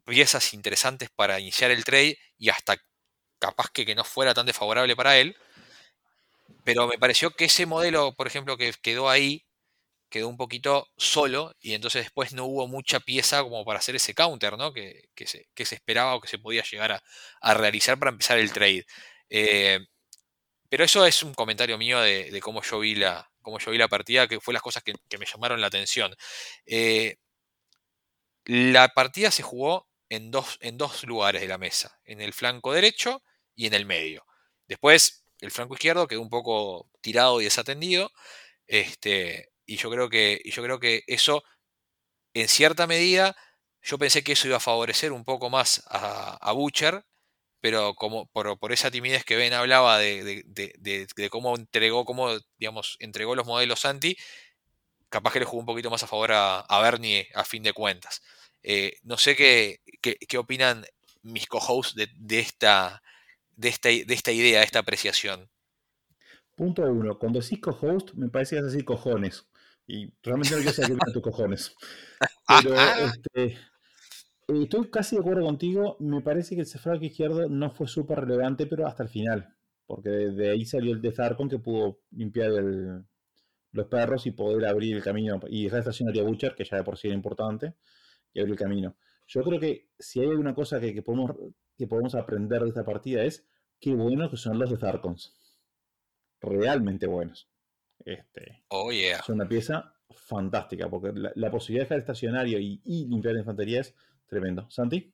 B: piezas interesantes para iniciar el trade y hasta capaz que, que no fuera tan desfavorable para él. Pero me pareció que ese modelo, por ejemplo, que quedó ahí, quedó un poquito solo y entonces después no hubo mucha pieza como para hacer ese counter, ¿no? Que, se, esperaba o que se podía llegar a, realizar para empezar el trade. Eh, pero eso es un comentario mío de, cómo, yo vi la, cómo yo vi la partida, que fue las cosas que, me llamaron la atención. Eh, la partida se jugó en dos, en dos lugares de la mesa, en el flanco derecho y en el medio. Después, el flanco izquierdo quedó un poco tirado y desatendido. Este, y yo creo que, y yo creo que eso, en cierta medida, yo pensé que eso iba a favorecer un poco más a, Butcher, pero como por, esa timidez que Ben hablaba de, cómo entregó, cómo, digamos, entregó los modelos anti, capaz que le jugó un poquito más a favor a, Bernie a fin de cuentas. Eh, no sé qué, qué, opinan mis co-hosts de, esta, de, esta, de esta idea, de esta apreciación.
C: Punto uno, cuando decís co-host, me parece que es decir cojones. Y realmente no quiero saber qué tus cojones. Pero este, eh, estoy casi de acuerdo contigo. Me parece que el flanco izquierdo no fue súper relevante, pero hasta el final. Porque de, ahí salió el de Zarkon que pudo limpiar los perros y poder abrir el camino. Y esa estación a Butcher, que ya de por sí era importante, y abrir el camino. Yo creo que si hay alguna cosa que, podemos, que podemos aprender de esta partida es qué buenos que son los de Zarkons. Realmente buenos. Este,
B: oh, yeah.
C: Es una pieza fantástica, porque la, posibilidad de dejar estacionario y, y limpiar la infantería es Tremendo. Santi.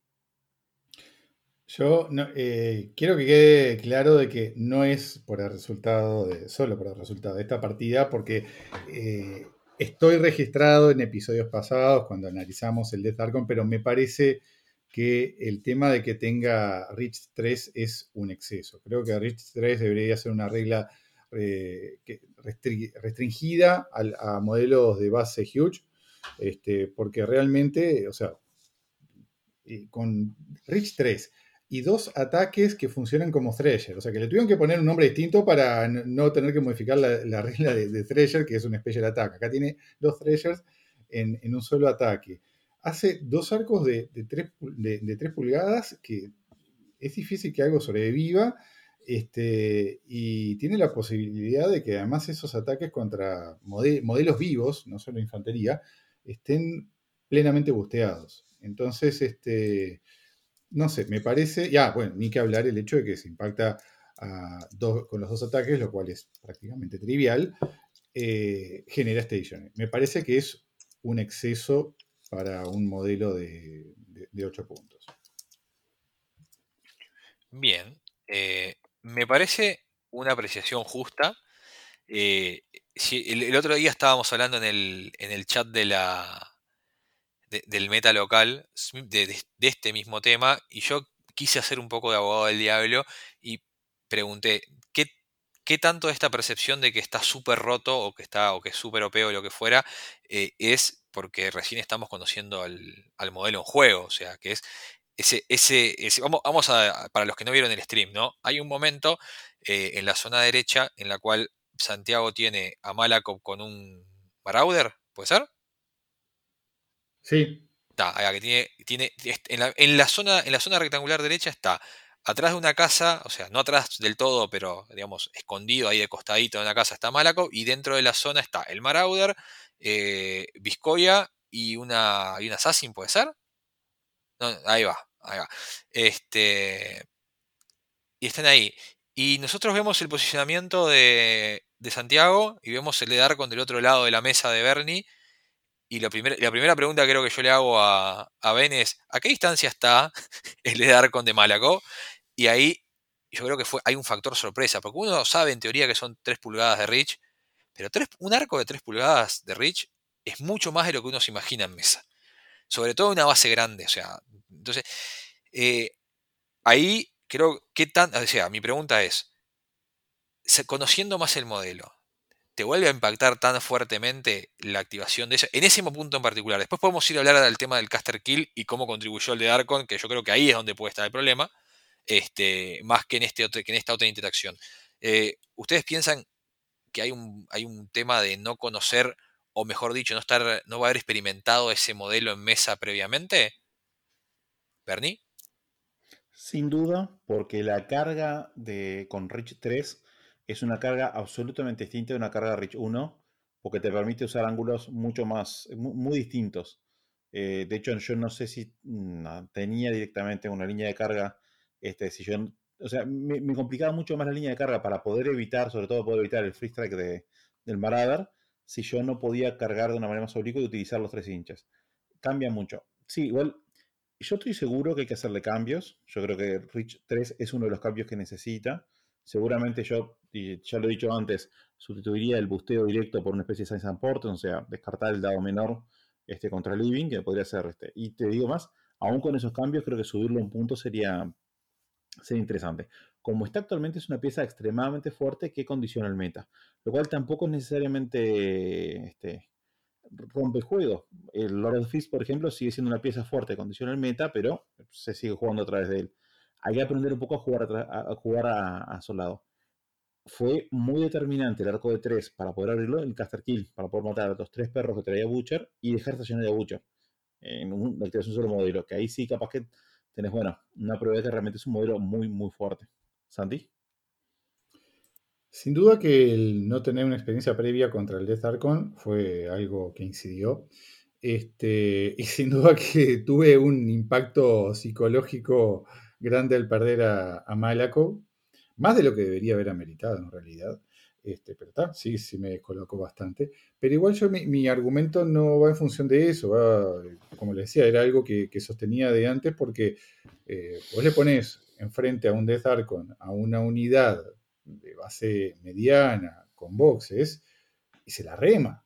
D: Yo eh, quiero que quede claro de que no es por el resultado de, solo por el resultado de esta partida, porque eh, estoy registrado en episodios pasados cuando analizamos el Death Archon, pero me parece que el tema de que tenga Rich 3 es un exceso. Creo que Rich 3 debería ser una regla eh, restringida a, modelos de base huge, este, porque realmente, o sea, eh, con Rich 3 y dos ataques que funcionan como Thresher. O sea, que le tuvieron que poner un nombre distinto para no tener que modificar la, regla de, Thresher, que es un Special Attack. Acá tiene dos Threshers en, un solo ataque. Hace dos arcos de, de, 3, pulgadas que es difícil que algo sobreviva. Este, y tiene la posibilidad de que además esos ataques contra modelos vivos, no solo infantería, estén plenamente busteados. Entonces, este, no sé, me parece, ya, bueno, ni que hablar el hecho de que se impacta con los dos ataques, lo cual es prácticamente trivial, eh, genera station. Me parece que es un exceso para un modelo de, de, 8 puntos.
B: Bien, eh, me parece una apreciación justa. Eh, el, otro día estábamos hablando en el, en el chat de la, del meta local de, este mismo tema y yo quise hacer un poco de abogado del diablo y pregunté, ¿qué, qué tanto esta percepción de que está súper roto o que está o que es súper OP o lo que fuera eh, es porque recién estamos conociendo al, modelo en juego? O sea, que es ese, ese, vamos, vamos, a, para los que no vieron el stream, ¿no? Hay un momento eh, en la zona derecha en la cual Santiago tiene a Malakov con un Marauder, ¿puede ser?
D: Sí.
B: Está, que tiene, tiene en, la, zona, en la zona rectangular derecha está atrás de una casa, o sea, no atrás del todo, pero digamos, escondido ahí de costadito de una casa está Malaco, y dentro de la zona está el Marauder, eh, Vizcoya y una, y una Assassin, ¿puede ser? ahí va, ahí va. Este, y están ahí. Y nosotros vemos el posicionamiento de, de Santiago y vemos el de Darkon del otro lado de la mesa de Bernie y la, primera pregunta creo que yo le hago a, Ben es, ¿a qué distancia está el de Darkon de Malaco? Y ahí yo creo que fue, hay un factor sorpresa, porque uno sabe en teoría que son 3 pulgadas de Rich, pero un arco de 3 pulgadas de Rich es mucho más de lo que uno se imagina en mesa. Sobre todo una base grande, o sea, entonces, eh, ahí creo que tan, sea, mi pregunta es, conociendo más el modelo, te vuelve a impactar tan fuertemente la activación de eso, en ese punto en particular. Después podemos ir a hablar del tema del caster kill y cómo contribuyó el de Darkon, que yo creo que ahí es donde puede estar el problema, este, más que en, este en esta otra interacción. Eh, ¿Ustedes piensan que hay un, hay un tema de no conocer, o mejor dicho, no, estar, no haber experimentado ese modelo en mesa previamente? ¿Bernie?
C: Sin duda, porque la carga de, con Rich 3 es una carga absolutamente distinta de una carga Rich 1, porque te permite usar ángulos mucho más, muy, distintos. Eh, de hecho, yo no sé si mm, tenía directamente una línea de carga, este, si yo o sea, me, complicaba mucho más la línea de carga para poder evitar, sobre todo poder evitar el free strike de, del Marauder, si yo no podía cargar de una manera más oblicua y utilizar los tres hinchas. Cambia mucho. Sí, igual, yo estoy seguro que hay que hacerle cambios. Yo creo que Rich 3 es uno de los cambios que necesita. Seguramente yo, ya lo he dicho antes, sustituiría el busteo directo por una especie de Science and o sea, descartar el dado menor este, contra Living, que podría ser este. Y te digo más, aún con esos cambios, creo que subirlo un punto sería, sería interesante. Como está actualmente, es una pieza extremadamente fuerte que condiciona el meta, lo cual tampoco es necesariamente este, rompe el juego. El Lord of Fist, por ejemplo, sigue siendo una pieza fuerte, condiciona el meta, pero se sigue jugando a través de él. Hay que aprender un poco a jugar a, jugar a, a solado. Fue muy determinante el arco de 3 para poder abrirlo, el caster kill, para poder matar a los tres perros que traía Butcher y dejar estacionar a Butcher en un, un solo modelo. Que ahí sí, capaz que tenés, bueno, una prueba de que realmente es un modelo muy, muy fuerte. Santi.
D: Sin duda que el no tener una experiencia previa contra el Death Archon fue algo que incidió. Este, y sin duda que tuve un impacto psicológico grande al perder a, a Malaco, más de lo que debería haber ameritado en realidad. Este, pero está, sí, sí me descolocó bastante. Pero igual yo mi, argumento no va en función de eso, va, como les decía, era algo que, sostenía de antes porque eh, vos le pones enfrente a un Death Archon, a una unidad de base mediana, con boxes, y se la rema.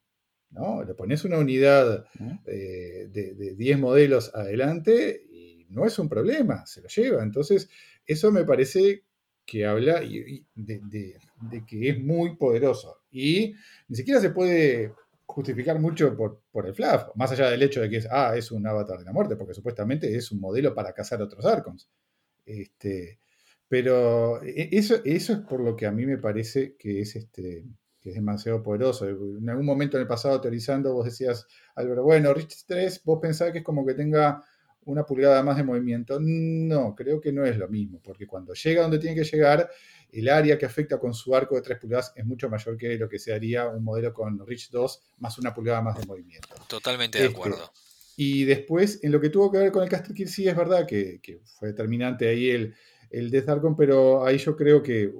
D: ¿no? Le pones una unidad eh, de, 10 modelos adelante no es un problema, se lo lleva. Entonces, eso me parece que habla de, que es muy poderoso. Y ni siquiera se puede justificar mucho por, el fluff, más allá del hecho de que es, ah, es un avatar de la muerte, porque supuestamente es un modelo para cazar otros Archons. Este, pero e, eso, eso es por lo que a mí me parece que es, este, que es demasiado poderoso. En algún momento en el pasado teorizando vos decías, Álvaro, bueno, Rich 3, vos pensás que es como que tenga una pulgada más de movimiento. No, creo que no es lo mismo, porque cuando llega donde tiene que llegar, el área que afecta con su arco de 3 pulgadas es mucho mayor que lo que se haría un modelo con Rich 2 más una pulgada más de movimiento.
B: Totalmente de este, acuerdo.
D: Y después, en lo que tuvo que ver con el Castle Kill, sí es verdad que, fue determinante ahí el, el Death Archon, pero ahí yo creo que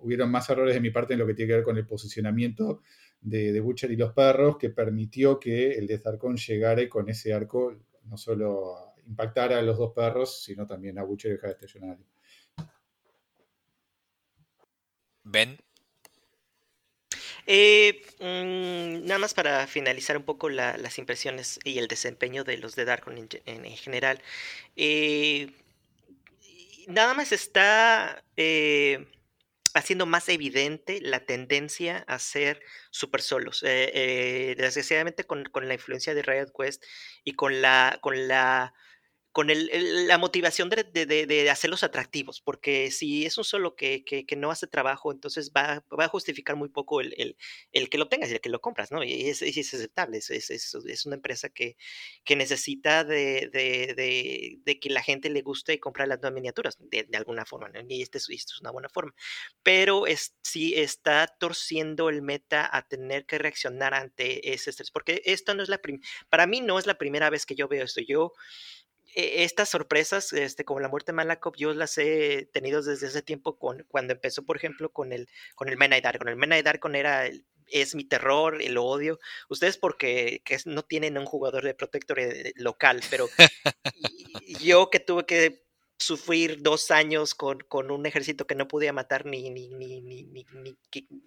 D: hubieron más errores de mi parte en lo que tiene que ver con el posicionamiento de, de Butcher y los perros, que permitió que el Death Archon llegara con ese arco no solo impactara a los dos perros, sino también a Butcher y el estacionario.
B: Ben.
E: Eh, mm, nada más para finalizar un poco las impresiones y el desempeño de los de Dark en, en, general. Eh, nada más está eh, haciendo más evidente la tendencia a ser super solos. desgraciadamente con, con, la influencia de Riot Quest y con la, con la con el, la motivación de, de, de, hacerlos atractivos, porque si es un solo que, que, que no hace trabajo, entonces va, va, a justificar muy poco el, el, el, que lo tengas y el que lo compras, ¿no? Y es, es aceptable, es, es, es, una empresa que, que necesita de, de, que la gente le guste comprar las nuevas miniaturas, de, alguna forma, ¿no? y esto es una buena forma, pero es, sí está torciendo el meta a tener que reaccionar ante ese estrés, porque esto no es la primera, para mí no es la primera vez que yo veo esto, yo estas sorpresas, este, como la muerte de Malakov, yo las he tenido desde ese tiempo con, cuando empezó, por ejemplo, con el, con el Mena Con el Mena Darkon era es mi terror, el odio. Ustedes porque no tienen un jugador de Protector eh, local, pero yo que tuve que sufrir dos años con, con, un ejército que no podía matar ni, ni, ni, ni,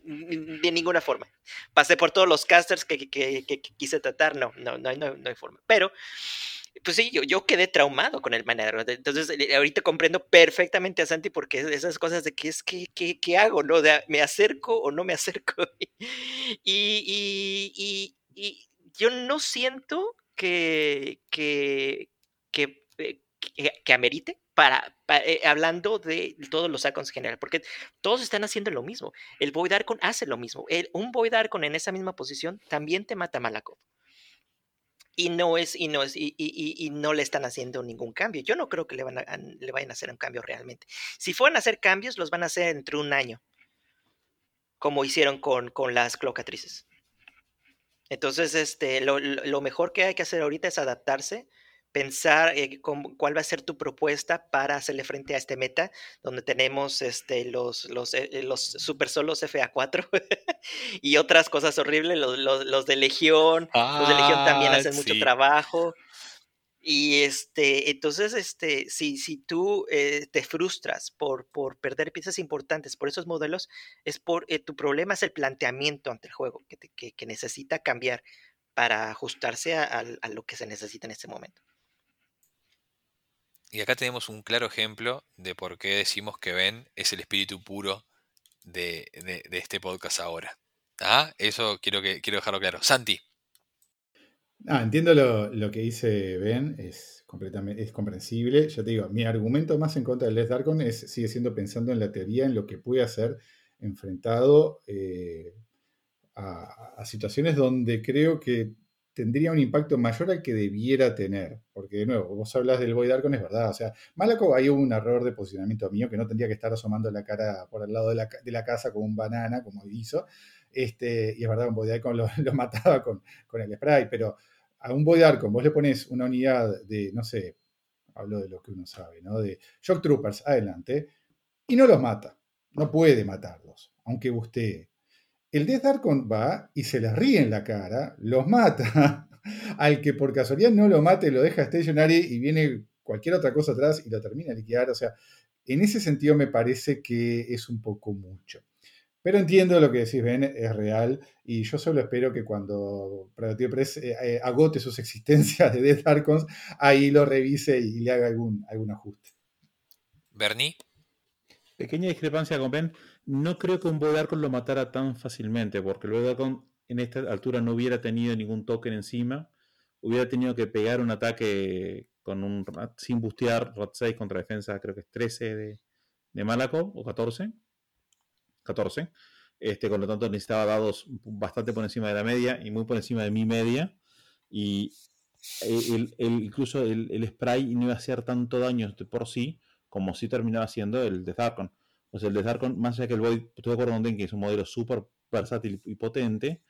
E: de ninguna forma. Pasé por todos los casters que, que, que, quise tratar, no, no, no, no, no hay forma. Pero pues sí, yo, yo quedé traumado con el manero. Entonces, eh, ahorita comprendo perfectamente a Santi porque esas cosas de que es que, ¿qué hago, ¿no? De, ¿Me acerco o no me acerco? y, y, y, yo no siento que, que, que, eh, amerite para, eh, hablando de todos los sacos en general, porque todos están haciendo lo mismo. El Void Archon hace lo mismo. Un Void Archon en esa misma posición también te mata Malakov y no es y no es y, y, y, no le están haciendo ningún cambio. Yo no creo que le, van a, le vayan a hacer un cambio realmente. Si fueran a hacer cambios, los van a hacer entre un año, como hicieron con, con las clocatrices. Entonces, este, lo, lo, mejor que hay que hacer ahorita es adaptarse pensar eh, cuál va a ser tu propuesta para hacerle frente a este meta, donde tenemos este, los, los, eh, eh, los super solos FA4 y otras cosas horribles, los, los, de Legión, los de Legión también hacen mucho ah, trabajo. Y este, entonces, este, si, si tú te frustras por, por perder piezas importantes por esos modelos, es por tu problema es el planteamiento ante el juego que, que, que necesita cambiar para ajustarse a, a, lo que se necesita en este momento.
B: Y acá tenemos un claro ejemplo de por qué decimos que Ben es el espíritu puro de, este podcast ahora. ¿Ah? Eso quiero, quiero dejarlo claro. Santi.
D: Ah, entiendo lo, que dice Ben, es completamente es comprensible. Ya te digo, mi argumento más en contra del Les Darkon es, sigue siendo pensando en la teoría, en lo que puede hacer enfrentado eh, a, situaciones donde creo que tendría un impacto mayor al que debiera tener. Porque, de nuevo, vos hablas del Void Arcon, es verdad. O sea, Malaco, hay un error de posicionamiento mío que no tendría que estar asomando la cara por el lado de la, casa como un banana, como hizo. Este, y es verdad, un Void Arcon lo, mataba con, con, el spray, pero a un Void Arcon vos le pones una unidad de, no sé, hablo de lo que uno sabe, ¿no? De Shock Troopers adelante, y no los mata. No puede matarlos, aunque usted el Death Darkon va y se les ríe en la cara, los mata. Al que por casualidad no lo mate, lo deja stationary y viene cualquier otra cosa atrás y lo termina de liquidar. O sea, en ese sentido me parece que es un poco mucho. Pero entiendo lo que decís, Ben, es real. Y yo solo espero que cuando Predator Press eh, eh, agote sus existencias de Death Darkons, ahí lo revise y le haga algún, algún ajuste.
B: Bernie.
C: Pequeña discrepancia con Ben. No creo que un Arcon lo matara tan fácilmente, porque el Arcon en esta altura no hubiera tenido ningún token encima. Hubiera tenido que pegar un ataque con un sin bustear Rat 6 contra defensa, creo que es 13 de, de o 14. 14. Este, con lo tanto, necesitaba dados bastante por encima de la media y muy por encima de mi media. Y el, incluso el, spray no iba a hacer tanto daño por sí como si terminaba siendo el de Zarkon. O sea, el de Zarkon, más allá que el Void, estoy de acuerdo con que es un modelo súper versátil y potente,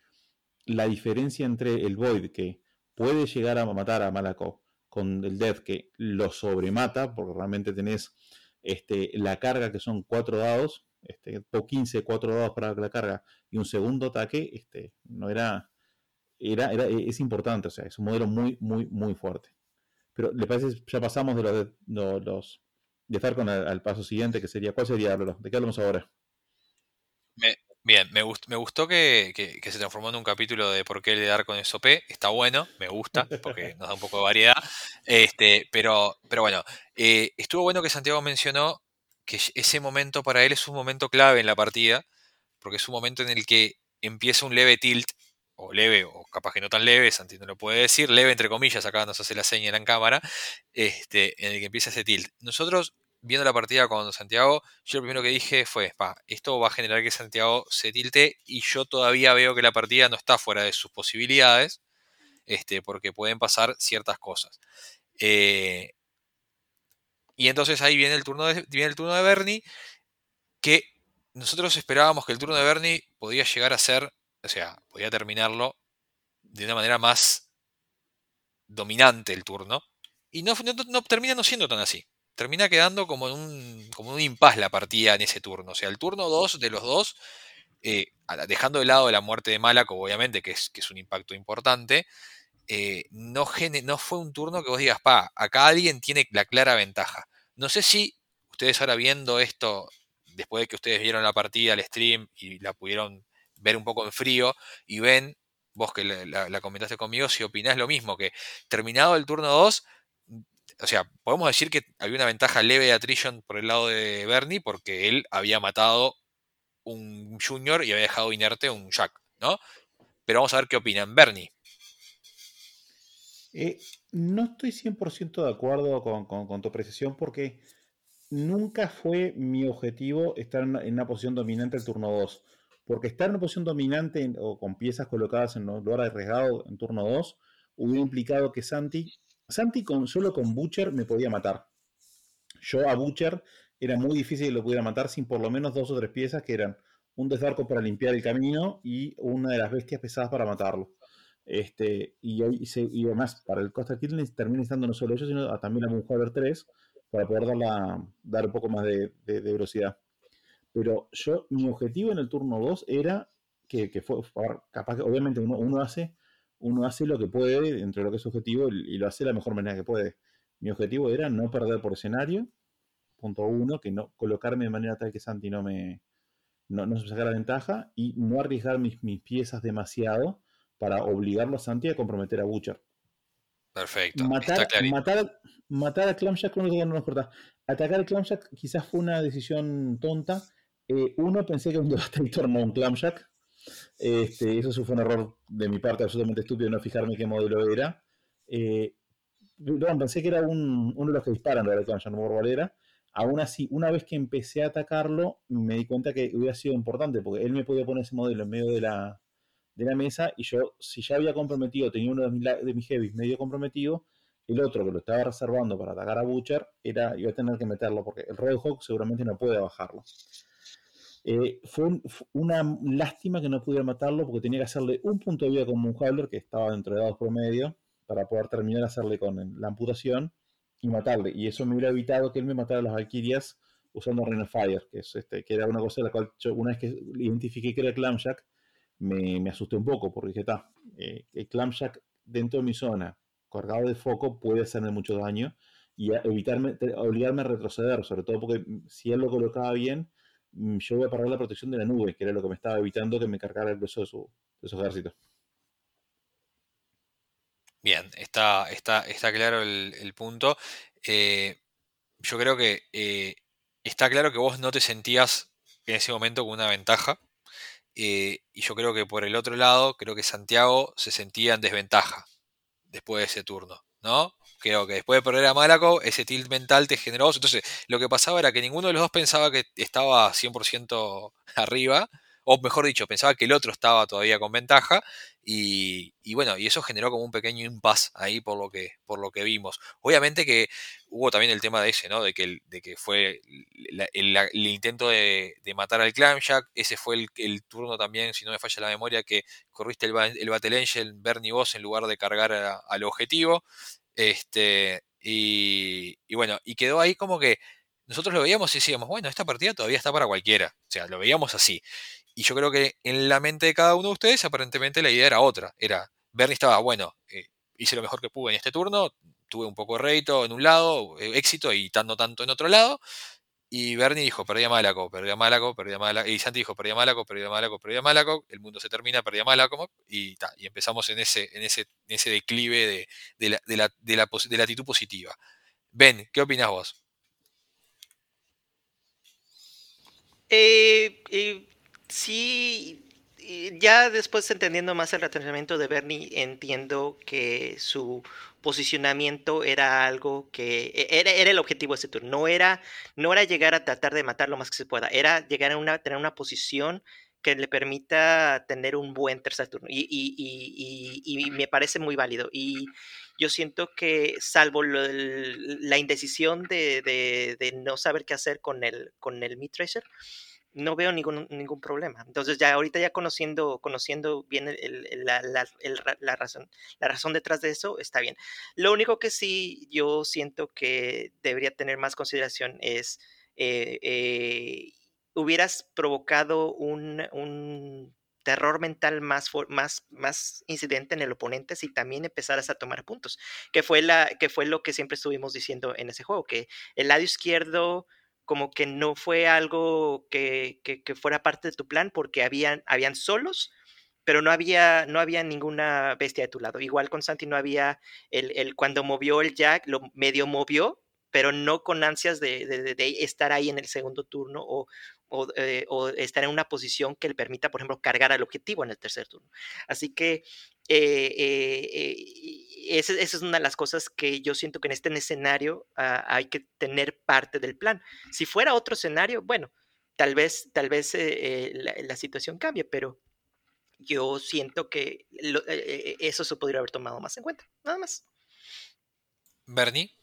C: la diferencia entre el Void, que puede llegar a matar a Malaco, con el Death, que lo sobremata, porque realmente tenés este, la carga, que son cuatro dados, este, o 15, cuatro dados para la carga, y un segundo ataque, este, no era, era, es importante, o sea, es un modelo muy, muy, muy fuerte. Pero, ¿le parece? Ya pasamos de, los estar con al, paso siguiente, que sería, ¿cuál sería, ¿De qué hablamos ahora?
B: bien, me, me gustó que, se transformó en un capítulo de por qué le dar con SOP. Está bueno, me gusta, porque nos da un poco de variedad. Este, pero, pero bueno, eh, estuvo bueno que Santiago mencionó que ese momento para él es un momento clave en la partida, porque es un momento en el que empieza un leve tilt, o leve, o capaz que no tan leve, Santi no lo puede decir, leve entre comillas, acá nos hace la señal en cámara, este, en el que empieza ese tilt. Nosotros viendo la partida con Santiago, yo lo primero que dije fue, esto va a generar que Santiago se tilte y yo todavía veo que la partida no está fuera de sus posibilidades, este, porque pueden pasar ciertas cosas. Eh, y entonces ahí viene el, turno de, viene el turno de Bernie, que nosotros esperábamos que el turno de Bernie podía llegar a ser, o sea, podía terminarlo de una manera más dominante el turno, y no, termina no siendo tan así termina quedando como en un, como un impas la partida en ese turno. O sea, el turno 2 de los dos, eh, dejando de lado la muerte de Malaco, obviamente, que es, que es un impacto importante, eh, no, no fue un turno que vos digas, pa, acá alguien tiene la clara ventaja. No sé si ustedes ahora viendo esto, después de que ustedes vieron la partida, el stream y la pudieron ver un poco en frío y ven, vos que la, comentaste conmigo, si opinás lo mismo, que terminado el turno 2, o sea, podemos decir que había una ventaja leve de attrition por el lado de Bernie porque él había matado un Junior y había dejado inerte un Jack, ¿no? Pero vamos a ver qué opinan. Bernie.
C: Eh, no estoy 100% de acuerdo con, tu apreciación porque nunca fue mi objetivo estar en una, posición dominante el turno 2. Porque estar en una posición dominante o con piezas colocadas en lugar arriesgado en turno 2 hubiera implicado que Santi Santi con, solo con Butcher me podía matar. Yo a Butcher era muy difícil que lo pudiera matar sin por lo menos dos o tres piezas que eran un desbarco para limpiar el camino y una de las bestias pesadas para matarlo. Este, y, y, además, para el Costa Kill termina estando no solo ellos, sino también la Moonhaver 3, para poder dar, dar un poco más de, velocidad. Pero yo, mi objetivo en el turno 2 era que, que fue, capaz que obviamente uno, uno, hace, uno hace lo que puede entre lo que es su objetivo y, lo hace de la mejor manera que puede. Mi objetivo era no perder por escenario, punto uno, que no colocarme de manera tal que Santi no me no, no se sacara ventaja y no arriesgar mis, mis piezas demasiado para obligarlo a Santi a comprometer a Butcher.
B: Perfecto.
C: Matar, matar, matar, a Clamshack no nos corta. Atacar a Clamshack quizás fue una decisión tonta. Eh, uno, pensé que un Devastator no un Clamshack. Este, eso fue un error de mi parte absolutamente estúpido no fijarme qué modelo era. Eh, pensé que era un, uno de los que disparan, era el Clamshack, no cuál era. Aún así, una vez que empecé a atacarlo, me di cuenta que hubiera sido importante, porque él me podía poner ese modelo en medio de la, de la mesa y yo, si ya había comprometido, tenía uno de mis, de mis heavies medio comprometido, el otro que lo estaba reservando para atacar a Butcher, era, iba a tener que meterlo porque el Red Hawk seguramente no puede bajarlo. Eh, fue, una lástima que no pudiera matarlo porque tenía que hacerle un punto de vida con Moonhowler que estaba dentro de dados promedio para poder terminar de hacerle con la amputación y matarle. Y eso me hubiera evitado que él me matara a las Valkyrias usando Rain of Fire, que, es este, que era una cosa de la cual una vez que identifiqué que era Clamshack, me, me asusté un poco porque dije, está, eh, el Clamshack dentro de mi zona, cargado de foco, puede hacerme mucho daño y evitarme, obligarme a retroceder, sobre todo porque si él lo colocaba bien, yo voy a perder la protección de la nube, que era lo que me estaba evitando que me cargara el peso de su, de ejército.
B: Bien, está, está, está claro el, punto. Eh, yo creo que eh, está claro que vos no te sentías en ese momento con una ventaja. Eh, y yo creo que por el otro lado, creo que Santiago se sentía en desventaja después de ese turno, ¿no? Creo que después de perder a Malaco, ese tilt mental te generó. Entonces, lo que pasaba era que ninguno de los dos pensaba que estaba 100% arriba, o mejor dicho, pensaba que el otro estaba todavía con ventaja, y, bueno, y eso generó como un pequeño impasse ahí por lo que, por lo que vimos. Obviamente que hubo también el tema de ese, ¿no? De que, de que fue el, intento de, matar al Clamshack. Ese fue el, turno también, si no me falla la memoria, que corriste el, Battle Angel, Bernie Boss, en lugar de cargar al objetivo. Este, y, y bueno, y quedó ahí como que nosotros lo veíamos y decíamos, bueno, esta partida todavía está para cualquiera. O sea, lo veíamos así. Y yo creo que en la mente de cada uno de ustedes, aparentemente la idea era otra. Era, Bernie estaba, bueno, eh, hice lo mejor que pude en este turno, tuve un poco de rédito en un lado, eh, éxito y tanto tanto en otro lado. Y Bernie dijo, perdí a Malaco, perdí a Malaco, perdí a Malaco. Y Santi dijo, perdí a Malaco, perdí a Malaco, perdí a Malaco. El mundo se termina, perdí a Malaco. Y, y empezamos en ese, en ese, en ese declive de, de, la, de, la, de, la, de la actitud positiva. Ben, ¿qué opinas vos?
E: Eh, eh, sí, ya después entendiendo más el retenimiento de Bernie, entiendo que su posicionamiento era algo que e, era, era el objetivo de ese turno. No era, no era llegar a tratar de matar lo más que se pueda, era llegar a una, tener una posición que le permita tener un buen tercer turno. Y, y, y, y me parece muy válido. Y yo siento que, salvo la indecisión de, de, de, no saber qué hacer con el, con el Mid Tracer, no veo ningún, ningún problema. Entonces ya ahorita ya conociendo, conociendo bien la, razón, la razón detrás de eso, está bien. Lo único que sí yo siento que debería tener más consideración es, eh, eh, hubieras provocado un, un terror mental más, más, más incidente en el oponente si también empezaras a tomar puntos, que fue, la, que fue lo que siempre estuvimos diciendo en ese juego, que el lado izquierdo como que no fue algo que, fuera parte de tu plan porque habían, habían solos, pero no había, no había ninguna bestia de tu lado. Igual con Santi no había, el, cuando movió el Jack, lo medio movió, pero no con ansias de, estar ahí en el segundo turno o, eh, o, estar en una posición que le permita, por ejemplo, cargar al objetivo en el tercer turno. Así que eh, eh, esa, es una de las cosas que yo siento que en este escenario ah, hay que tener parte del plan. Si fuera otro escenario, bueno, tal vez, tal vez la, situación cambie, pero yo siento que eso se podría haber tomado más en cuenta, nada más.
B: Bernie.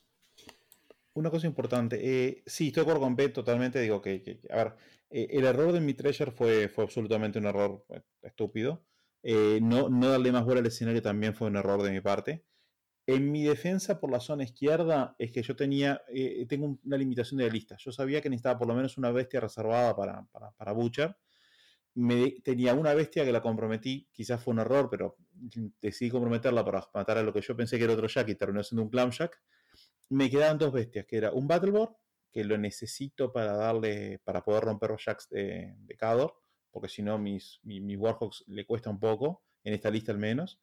C: Una cosa importante, sí, estoy de acuerdo con Ben totalmente, digo que, a ver, eh, el error de mi treasure fue, fue absolutamente un error eh, estúpido. Eh, no, no darle más bola al escenario también fue un error de mi parte. En mi defensa por la zona izquierda es que yo tenía, eh, tengo una limitación de la lista. Yo sabía que necesitaba por lo menos una bestia reservada para, para, para Butcher. Me, tenía una bestia que la comprometí, quizás fue un error, pero decidí comprometerla para matar a lo que yo pensé que era otro Jack y terminó siendo un Clam Jack. Me quedaban dos bestias, que era un Battleboard, que lo necesito para darle, para poder romper los Jacks de, de Cador, porque si no mis, mi, mi Warhawks le cuesta un poco, en esta lista al menos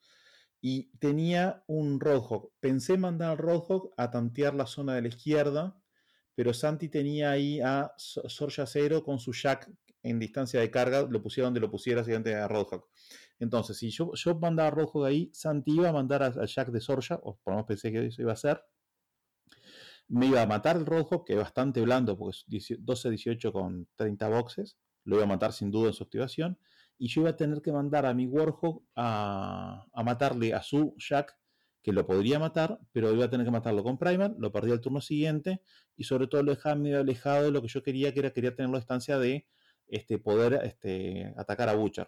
C: y tenía un Roadhog. Pensé mandar al Roadhog a tantear la zona de la izquierda, pero Santi tenía ahí a Sorja Cero con su Jack en distancia de carga, lo pusiera donde lo pusiera siguiente a Roadhog. Entonces, si yo, yo mandaba a Roadhog ahí, Santi iba a mandar al Jack de Sorja, o por lo menos pensé que eso iba a ser. Me iba a matar el Roadhog, que es bastante blando, porque es 12-18 con 30 boxes. Lo iba a matar sin duda en su activación y yo iba a tener que mandar a mi Warhawk a, a, matarle a su Jack, que lo podría matar, pero iba a tener que matarlo con Primer, lo perdí al turno siguiente, y sobre todo lo dejaba medio alejado de lo que yo quería, que era quería tener la distancia de este, poder este, atacar a Butcher.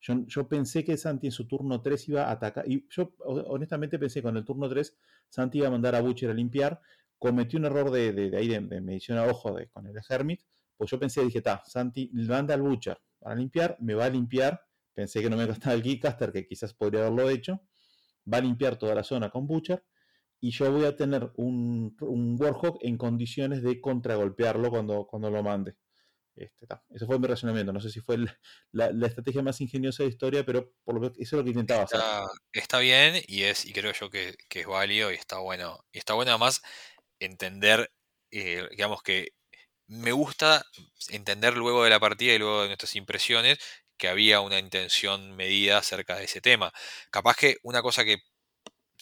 C: Yo, yo, pensé que Santi en su turno 3 iba a atacar, y yo honestamente pensé que con el turno 3 Santi iba a mandar a Butcher a limpiar, cometí un error de, de, ahí de, medición a ojo con el Hermit, pues yo pensé, dije, ta, Santi manda al Butcher, para limpiar, me va a limpiar, pensé que no me gastaba el Keycaster, que quizás podría haberlo hecho, va a limpiar toda la zona con Butcher, y yo voy a tener un, un Warhawk en condiciones de contragolpearlo cuando, cuando lo mande. Este, ese fue mi razonamiento. No sé si fue la, estrategia más ingeniosa de historia, pero por lo eso es lo que intentaba hacer.
B: Está, está bien y es y creo yo que, que, es válido y está bueno. Y está bueno además entender, eh, digamos que me gusta entender luego de la partida y luego de nuestras impresiones que había una intención medida acerca de ese tema. Capaz que una cosa que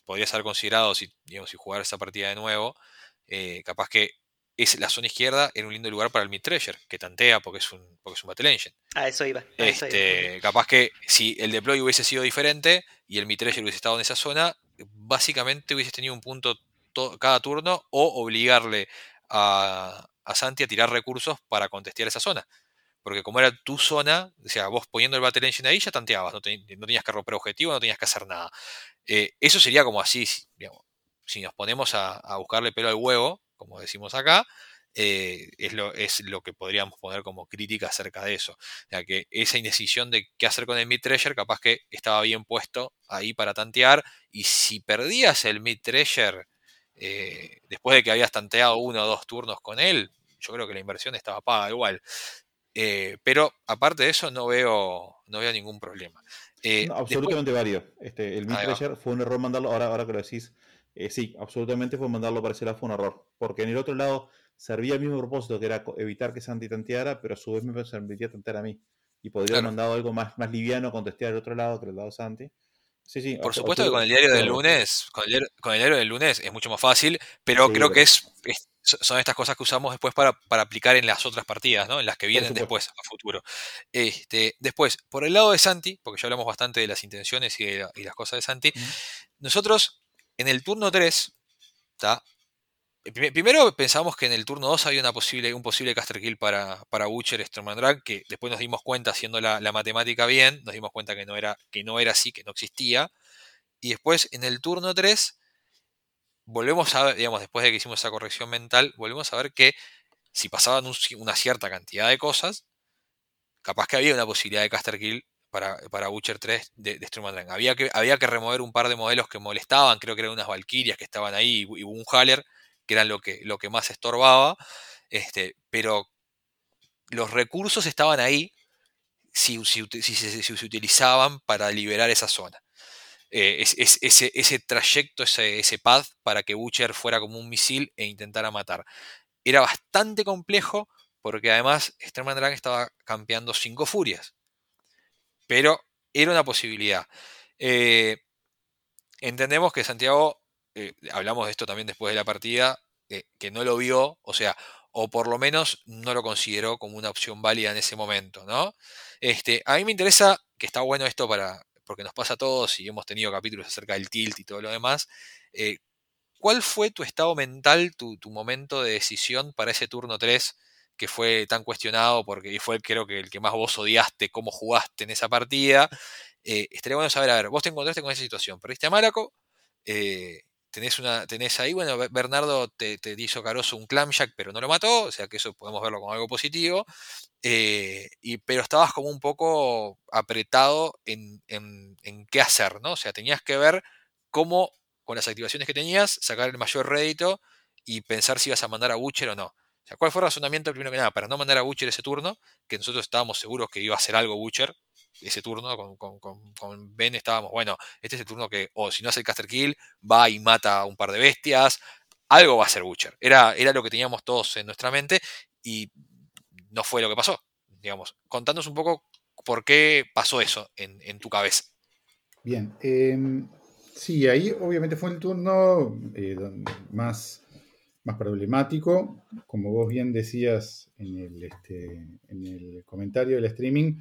B: podría ser considerado si, digamos, si jugar esa partida de nuevo, eh, capaz que es la zona izquierda era un lindo lugar para el mid treasure, que tantea porque es un, porque es un battle engine.
E: A eso iba. A
B: este,
E: iba.
B: Capaz que si el deploy hubiese sido diferente y el mid treasure hubiese estado en esa zona, básicamente hubiese tenido un punto cada turno o obligarle a, a Santi a tirar recursos para contestear esa zona. Porque como era tu zona, o sea, vos poniendo el Battle Engine ahí ya tanteabas, no, te, no tenías que romper objetivo, no tenías que hacer nada. Eh, eso sería como así, si nos ponemos a, buscarle pelo al huevo, como decimos acá, eh, es, lo, es lo que podríamos poner como crítica acerca de eso. O que esa indecisión de qué hacer con el mid treasure, capaz que estaba bien puesto ahí para tantear, y si perdías el mid treasure, eh, después de que habías tanteado uno o dos turnos con él, yo creo que la inversión estaba paga igual. Eh, pero aparte de eso, no veo, no veo ningún problema.
C: Eh, no, absolutamente después... Este, el mid fue un error mandarlo, ahora, ahora que lo decís, sí, absolutamente fue mandarlo para ese lado fue un error. Porque en el otro lado servía el mismo propósito, que era evitar que Santi tanteara, pero a su vez me permitía tantear a mí. Y podría claro. haber mandado algo más, más liviano, contestar al otro lado que el lado Santi.
B: Sí, sí, Por supuesto que con el diario del lunes, con el diario, con el diario del lunes es mucho más fácil, pero sí, creo que es, es, son estas cosas que usamos después para, para, aplicar en las otras partidas, ¿no? En las que vienen después, a futuro. Este, después, por el lado de Santi, porque ya hablamos bastante de las intenciones y, de, y las cosas de Santi, nosotros en el turno 3, ¿tá? Primero pensamos que en el turno 2 había una posible, un posible caster kill para, para Butcher Stormandrag, que después nos dimos cuenta, haciendo la, matemática bien, nos dimos cuenta que no, era, que no era así, que no existía. Y después en el turno 3, volvemos a ver, digamos, después de que hicimos esa corrección mental, volvemos a ver que si pasaban un, una cierta cantidad de cosas, capaz que había una posibilidad de caster kill para, para Butcher 3 de, de. Había que, había que remover un par de modelos que molestaban, creo que eran unas Valkyrias que estaban ahí y, y un Haller que eran lo que, lo que más estorbaba, este, pero los recursos estaban ahí si, si, si, si se utilizaban para liberar esa zona. Eh, es, es, ese, ese, trayecto, ese, ese path para que Butcher fuera como un misil e intentara matar. Era bastante complejo porque además Sterman Drag estaba campeando cinco furias. Pero era una posibilidad. Eh, entendemos que Santiago eh, hablamos de esto también después de la partida, eh, que no lo vio, o sea, o por lo menos no lo consideró como una opción válida en ese momento, ¿no? Este, a mí me interesa, que está bueno esto para, porque nos pasa a todos y hemos tenido capítulos acerca del tilt y todo lo demás, eh, ¿cuál fue tu estado mental, tu, tu, momento de decisión para ese turno 3 que fue tan cuestionado porque fue creo que el que más vos odiaste, cómo jugaste en esa partida? estaría bueno saber, a ver, vos te encontraste con esa situación, perdiste a Málaco, eh, tenés, una, tenés ahí, bueno, Bernardo te, te, hizo Caroso un clamjack, pero no lo mató, o sea que eso podemos verlo como algo positivo, eh, y, pero estabas como un poco apretado en, en, en, qué hacer, ¿no? O sea, tenías que ver cómo, con las activaciones que tenías, sacar el mayor rédito y pensar si ibas a mandar a Butcher o no. O sea, ¿cuál fue el razonamiento primero que nada para no mandar a Butcher ese turno? Que nosotros estábamos seguros que iba a hacer algo Butcher ese turno. Con, con, con, Ben estábamos, bueno, este es el turno que, o si no hace el caster kill, va y mata a un par de bestias. Algo va a ser Butcher. Era, era lo que teníamos todos en nuestra mente y no fue lo que pasó. Digamos, contándonos un poco por qué pasó eso en, en tu cabeza.
D: Bien, eh, sí, ahí obviamente fue el turno eh, más más problemático. Como vos bien decías en el, este, en el comentario del streaming,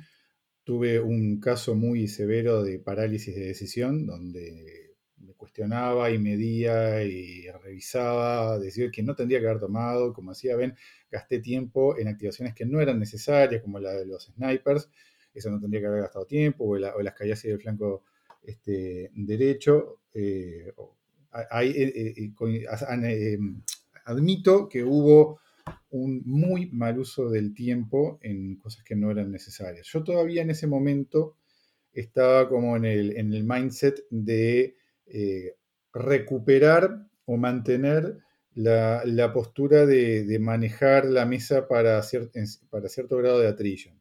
D: tuve un caso muy severo de parálisis de decisión, donde me cuestionaba y medía y revisaba, decía que no tendría que haber tomado, como decía Ben, gasté tiempo en activaciones que no eran necesarias, como la de los snipers, eso no tendría que haber gastado tiempo, o, las calles del flanco este, derecho. Admito que hubo un muy mal uso del tiempo en cosas que no eran necesarias. Yo todavía en ese momento estaba como en el, en el mindset de eh, recuperar o mantener la, postura de, manejar la mesa para, para cierto grado de attrition.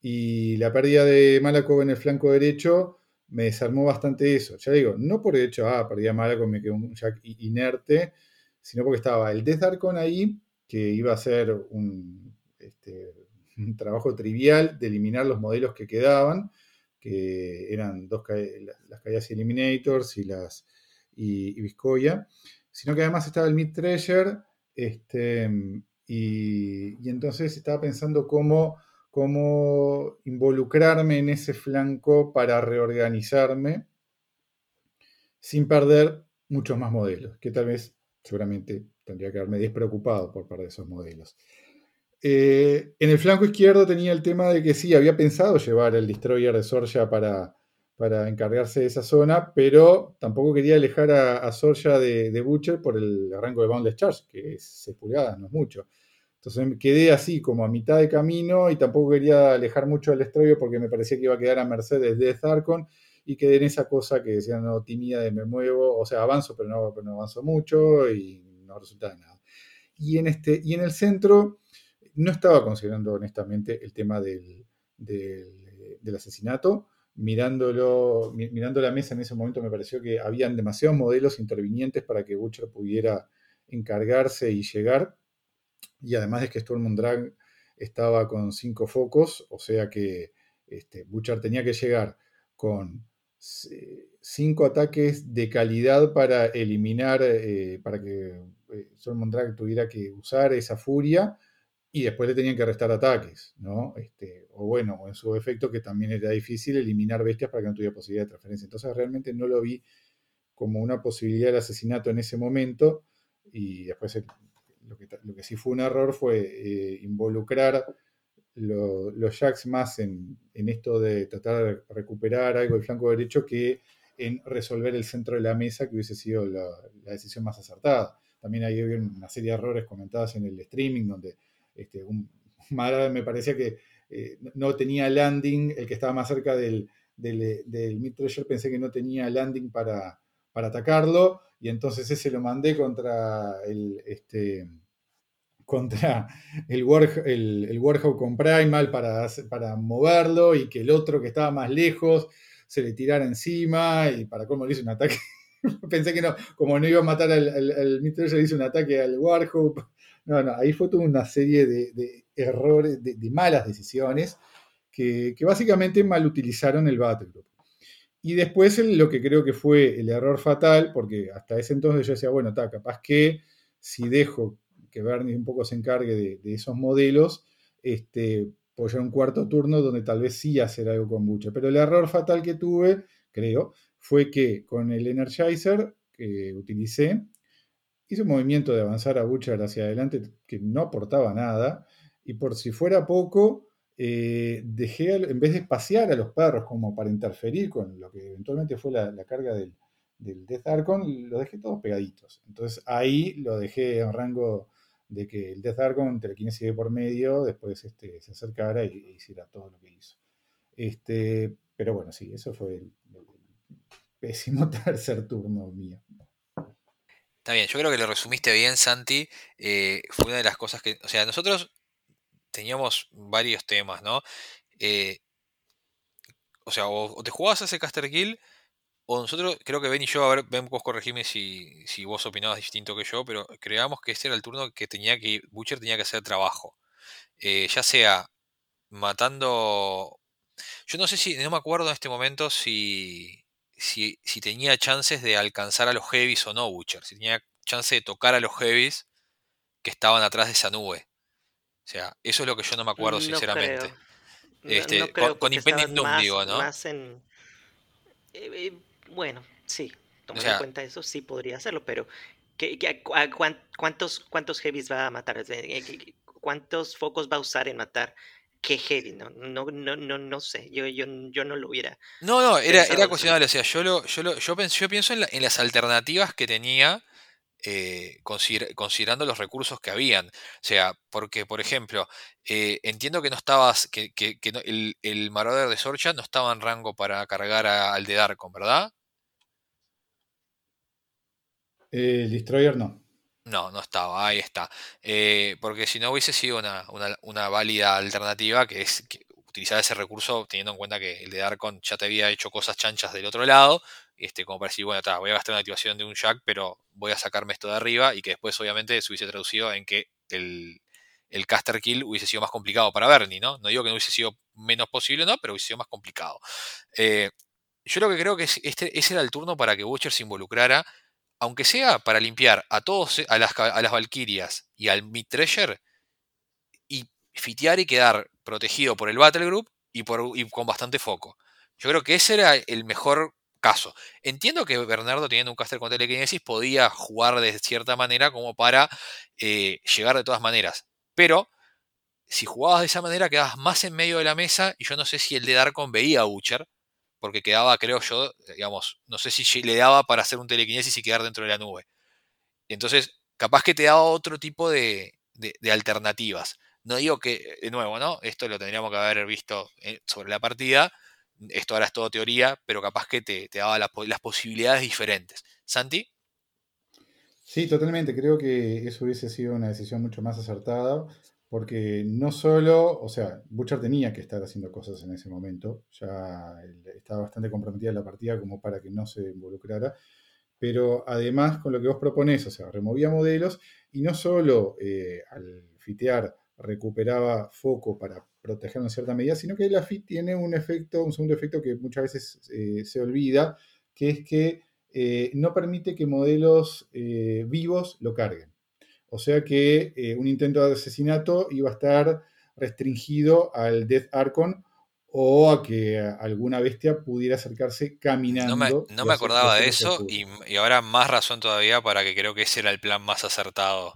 D: Y la pérdida de Malaco en el flanco derecho me desarmó bastante eso. Ya digo, no por el hecho, ah, perdí a Malaco, me quedó un jack inerte, sino porque estaba el Death Darkon ahí, que iba a ser este, un, trabajo trivial de eliminar los modelos que quedaban, que eran dos las calles Eliminators y las y, Viscoya, sino que además estaba el Mid Treasure, este, y, entonces estaba pensando cómo, cómo involucrarme en ese flanco para reorganizarme sin perder muchos más modelos, que tal vez seguramente tendría que haberme despreocupado por parte de esos modelos. Eh, en el flanco izquierdo tenía el tema de que sí, había pensado llevar el destroyer de Sorja para, para encargarse de esa zona, pero tampoco quería alejar a, a Sorja de, Butcher por el rango de Boundless Charge, que es 6 pulgadas, no es mucho. Entonces me quedé así como a mitad de camino y tampoco quería alejar mucho al destroyer porque me parecía que iba a quedar a merced de Zarkon y quedé en esa cosa que decía, no, tímida de me muevo, o sea, avanzo, pero no, pero no avanzo mucho y no resulta de nada. Y en, este, y en el centro no estaba considerando honestamente el tema del, del, asesinato. Mirándolo, mirando la mesa en ese momento me pareció que habían demasiados modelos intervinientes para que Butcher pudiera encargarse y llegar. Y además es que Storm Drag estaba con cinco focos, o sea que este, Butcher tenía que llegar con cinco ataques de calidad para eliminar, eh, para que eh, tuviera que usar esa furia y después le tenían que restar ataques, ¿no? Este, o bueno, en su efecto que también era difícil eliminar bestias para que no tuviera posibilidad de transferencia. Entonces realmente no lo vi como una posibilidad de asesinato en ese momento y después lo, que, sí fue un error fue eh, involucrar los Jacks más en, esto de tratar de recuperar algo del flanco derecho que en resolver el centro de la mesa, que hubiese sido la, decisión más acertada. También hay una serie de errores comentados en el streaming, donde este, un, me parecía que eh, no tenía landing, el que estaba más cerca del, del, del Mid Treasure pensé que no tenía landing para, para atacarlo, y entonces ese lo mandé contra el, este, contra el, el, Warhawk con Primal para, para moverlo y que el otro que estaba más lejos se le tirara encima y para cómo le hizo un ataque. Pensé que no, como no iba a matar al, al, le hizo un ataque al Warhawk. No, no, ahí fue toda una serie de, errores, de, malas decisiones que, básicamente mal utilizaron el Battle Group. Y después lo que creo que fue el error fatal, porque hasta ese entonces yo decía, bueno, está, capaz que si dejo que Bernie un poco se encargue de, esos modelos, este, un cuarto turno donde tal vez sí hacer algo con Butcher. Pero el error fatal que tuve, creo, fue que con el Energizer que utilicé, hice un movimiento de avanzar a Butcher hacia adelante que no aportaba nada, y por si fuera poco, eh, dejé, en vez de pasear a los perros como para interferir con lo que eventualmente fue la, carga del, del Death Archon, los dejé todos pegaditos. Entonces ahí lo dejé en rango de que el Death Archon telequinesis por medio, después este, se acercara y, e hiciera todo lo que hizo. Este, pero bueno, sí, eso fue el, pésimo tercer turno mío.
B: Está bien, yo creo que lo resumiste bien, Santi. Eh, fue una de las cosas que. O sea, nosotros teníamos varios temas, ¿no? Eh, o sea, o, te jugabas ese Caster Kill, o nosotros, creo que Ben y yo, a ver, Ben, vos corregime si, vos opinabas distinto que yo, pero creíamos que ese era el turno que tenía que. Butcher tenía que hacer trabajo. Eh, ya sea matando. Yo no sé si. No me acuerdo en este momento si. Si, si tenía chances de alcanzar a los heavies o no, Butcher. Si tenía chance de tocar a los heavies que estaban atrás de esa nube. O sea, eso es lo que yo no me acuerdo, sinceramente. Este, con, Impending Doom, digo, ¿no?
E: Eh, eh, bueno, sí, tomar en cuenta eso, sí podría hacerlo, pero cuántos, ¿cuántos heavies va a matar? Eh, ¿Cuántos focos va a usar en matar? ¿Qué heavy? No, no, no, no, no sé. Yo, yo, yo no lo hubiera.
B: No, no, era, era cuestionable. O sea, yo, lo, yo, lo, yo, pienso, yo pienso en, en las alternativas que tenía eh, considerando los recursos que habían. O sea, porque, por ejemplo, eh, entiendo que no estabas, que, el, el, Marauder de Sorcha no estaba en rango para cargar al de Darkon, ¿verdad?
D: El Destroyer no.
B: No, no estaba, ahí está. Eh, porque si no hubiese sido una, una, válida alternativa, que es utilizar ese recurso teniendo en cuenta que el de Darkon ya te había hecho cosas chanchas del otro lado, este, como para decir, bueno, voy a gastar una activación de un jack, pero voy a sacarme esto de arriba y que después obviamente se hubiese traducido en que el, caster kill hubiese sido más complicado para Bernie, ¿no? No digo que no hubiese sido menos posible, ¿no? Pero hubiese sido más complicado. Eh, yo lo que creo que este, ese era el turno para que Butcher se involucrara, aunque sea para limpiar a todos, a las, a las Valkyrias y al Mid Treasure, y fitear y quedar protegido por el Battle Group y, por, con bastante foco. Yo creo que ese era el mejor caso. Entiendo que Bernardo, teniendo un caster con telequinesis, podía jugar de cierta manera como para eh, llegar de todas maneras. Pero si jugabas de esa manera, quedabas más en medio de la mesa. Y yo no sé si el de Darkon veía a Butcher, porque quedaba, creo yo, digamos, no sé si le daba para hacer un telequinesis y quedar dentro de la nube. Entonces, capaz que te daba otro tipo de, alternativas. No digo que, de nuevo, ¿no? Esto lo tendríamos que haber visto eh, sobre la partida esto ahora es todo teoría, pero capaz que te, daba las posibilidades diferentes. Santi.
D: Sí, totalmente. Creo que eso hubiese sido una decisión mucho más acertada, porque no solo, o sea, Butcher tenía que estar haciendo cosas en ese momento, ya estaba bastante comprometida la partida como para que no se involucrara, pero además con lo que vos proponés, o sea, removía modelos y no solo eh, al fitear recuperaba foco para protegerlo en cierta medida, sino que la FIT tiene un efecto, un segundo efecto que muchas veces eh, se olvida, que es que eh, no permite que modelos vivos lo carguen. O sea que un intento de asesinato iba a estar restringido al Death Archon o a que alguna bestia pudiera acercarse caminando.
B: No me, acordaba de eso y, y, ahora más razón todavía para que creo que ese era el plan más acertado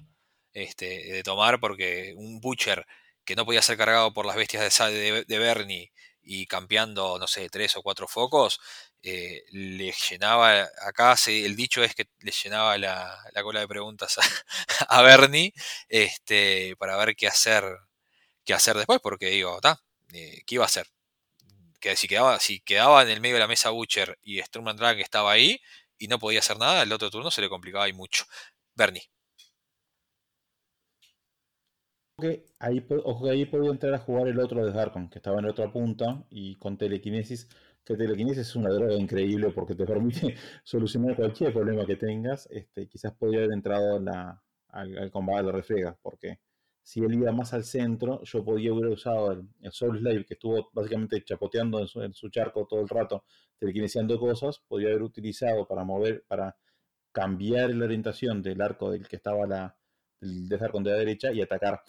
B: este, de tomar, porque un Butcher que no podía ser cargado por las bestias de, de, Bernie y campeando, no sé, tres o cuatro focos, eh, le llenaba, acá el dicho es que le llenaba la, cola de preguntas a, Bernie este, para ver qué hacer, qué hacer después, porque digo, eh, ¿qué iba a hacer? Que si quedaba, si quedaba en el medio de la mesa Butcher y Sturman Drag estaba ahí y no podía hacer nada, el otro turno se le complicaba y mucho. Bernie
C: ahí, ojo que ahí podía entrar a jugar el otro de Darkon, que estaba en la otra punta, y con telequinesis, que telequinesis es una droga increíble porque te permite solucionar cualquier problema que tengas. Este, quizás podría haber entrado al, combate de la refrega, porque si él iba más al centro, yo podía haber usado el, Soul Slave, que estuvo básicamente chapoteando en su, charco todo el rato, telequinesiando cosas, podía haber utilizado para mover, para cambiar la orientación del arco del que estaba la, del de Darkon de la derecha y atacar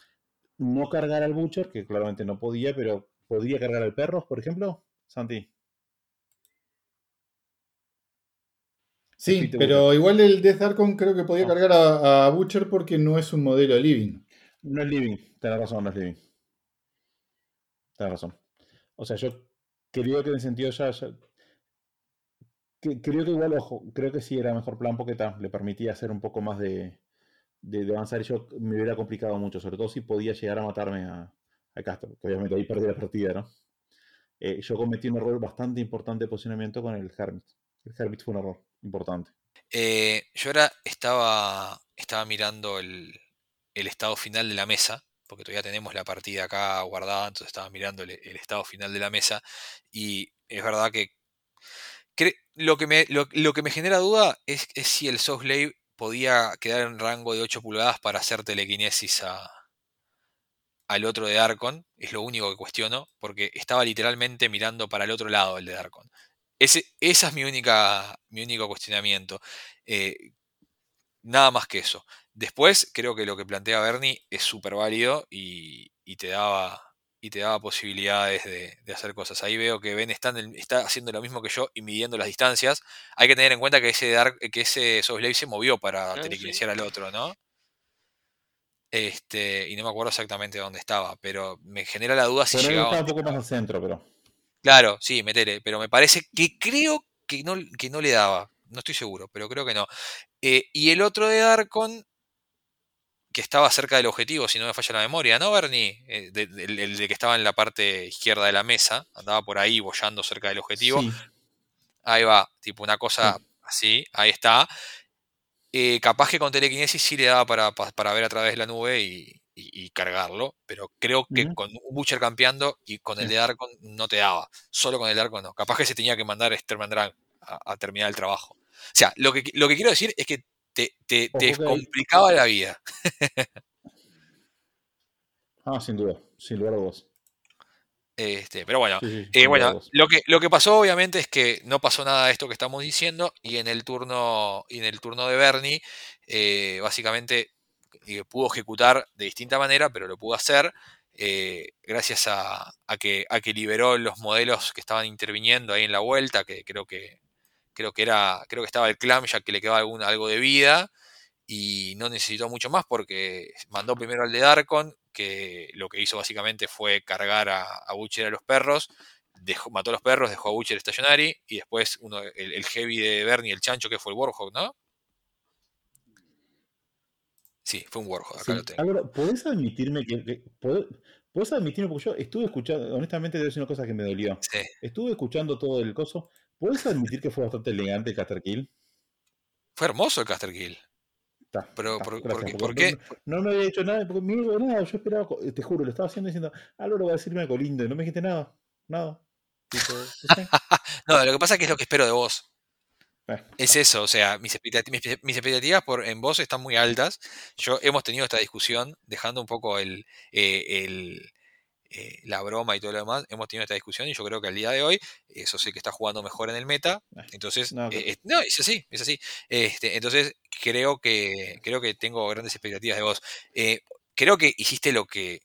C: no cargar al Butcher, que claramente no podía, pero ¿podría cargar al perro, por ejemplo? Santi.
D: Sí, pero igual el Death Archon creo que podía cargar a, Butcher porque no es un modelo living.
C: No es living, tenés razón, no es living. Tienes razón. O sea, yo creo que en el sentido ya, creo que igual, ojo, creo que sí era mejor plan porque le permitía hacer un poco más de, de, avanzar y yo me hubiera complicado mucho, sobre todo si podía llegar a matarme a, a Castro, que obviamente ahí perdí la partida, ¿no? Eh, yo cometí un error bastante importante de posicionamiento con el Hermit. El Hermit fue un error importante.
B: Eh, yo ahora estaba, estaba mirando el, el, estado final de la mesa, porque todavía tenemos la partida acá guardada, entonces estaba mirando el, estado final de la mesa, y es verdad que, lo, que me, lo, que me genera duda es, si el Slave podía quedar en rango de 8 pulgadas para hacer telequinesis a, al otro de Darkon, es lo único que cuestiono, porque estaba literalmente mirando para el otro lado el de Darkon. Ese, esa es mi única mi único cuestionamiento. Eh, nada más que eso. Después, creo que lo que plantea Bernie es súper válido y, te daba y te daba posibilidades de, hacer cosas. Ahí veo que Ben está, está, haciendo lo mismo que yo y midiendo las distancias. Hay que tener en cuenta que ese Dark, que ese se movió para ah, al otro, ¿no? Este, y no me acuerdo exactamente dónde estaba, pero me genera la duda si llegaba.
C: Estaba un poco más al centro, pero.
B: Claro, sí, metele, pero me parece que creo que no, que no le daba. No estoy seguro, pero creo que no. Eh, y el otro de Darkon, que estaba cerca del objetivo, si no me falla la memoria, ¿no, Bernie? Eh, el, de que estaba en la parte izquierda de la mesa, andaba por ahí bollando cerca del objetivo. Ahí va, tipo una cosa así, ahí está. Eh, capaz que con telequinesis sí le daba para, ver a través de la nube y, cargarlo, pero creo que con un Butcher campeando y con el de Darkon no te daba. Solo con el de Darkon no. Capaz que se tenía que mandar Sterman Drag a, terminar el trabajo. O sea, lo que, lo que quiero decir es que te, complicaba la vida.
C: ah, sin duda, sin lugar a vos.
B: Este, pero bueno, eh, bueno lo, que, lo que pasó obviamente es que no pasó nada de esto que estamos diciendo y en el turno, y en el turno de Bernie eh, básicamente eh, pudo ejecutar de distinta manera, pero lo pudo hacer gracias a, que, a que liberó los modelos que estaban interviniendo ahí en la vuelta, que creo que creo que era creo que estaba el clam ya que le quedaba algo de vida y no necesitó mucho más porque mandó primero al de Darkon, que lo que hizo básicamente fue cargar a, a Butcher a los perros, mató a los perros, dejó a Butcher stationary y después uno, el, heavy de Bernie, el chancho, que fue el Warhawk, ¿no? Sí, fue un Warhawk, acá lo tengo.
C: Ahora, ¿podés admitirme que... ¿podés, admitirme? Porque yo estuve escuchando, honestamente debe ser una cosa que me dolió. Sí. Estuve escuchando todo el coso. ¿Puedes admitir que fue bastante elegante el Caster Kill?
B: Fue hermoso el Caster Kill. Pero, por, qué,
C: No, me había dicho nada, porque nada, yo esperaba, te juro, lo estaba haciendo diciendo, Álvaro va a decirme algo lindo, y no me dijiste nada, nada.
B: no, lo que pasa es que es lo que espero de vos. Eh, es eso, o sea, mis expectativas, por, en vos están muy altas. Yo hemos tenido esta discusión, dejando un poco el, eh, el, eh, la broma y todo lo demás, hemos tenido esta discusión y yo creo que al día de hoy, eso sí que está jugando mejor en el meta. Entonces, no, eh, es así, es así. Este, entonces, creo que, creo que tengo grandes expectativas de vos. Eh, creo que hiciste lo que,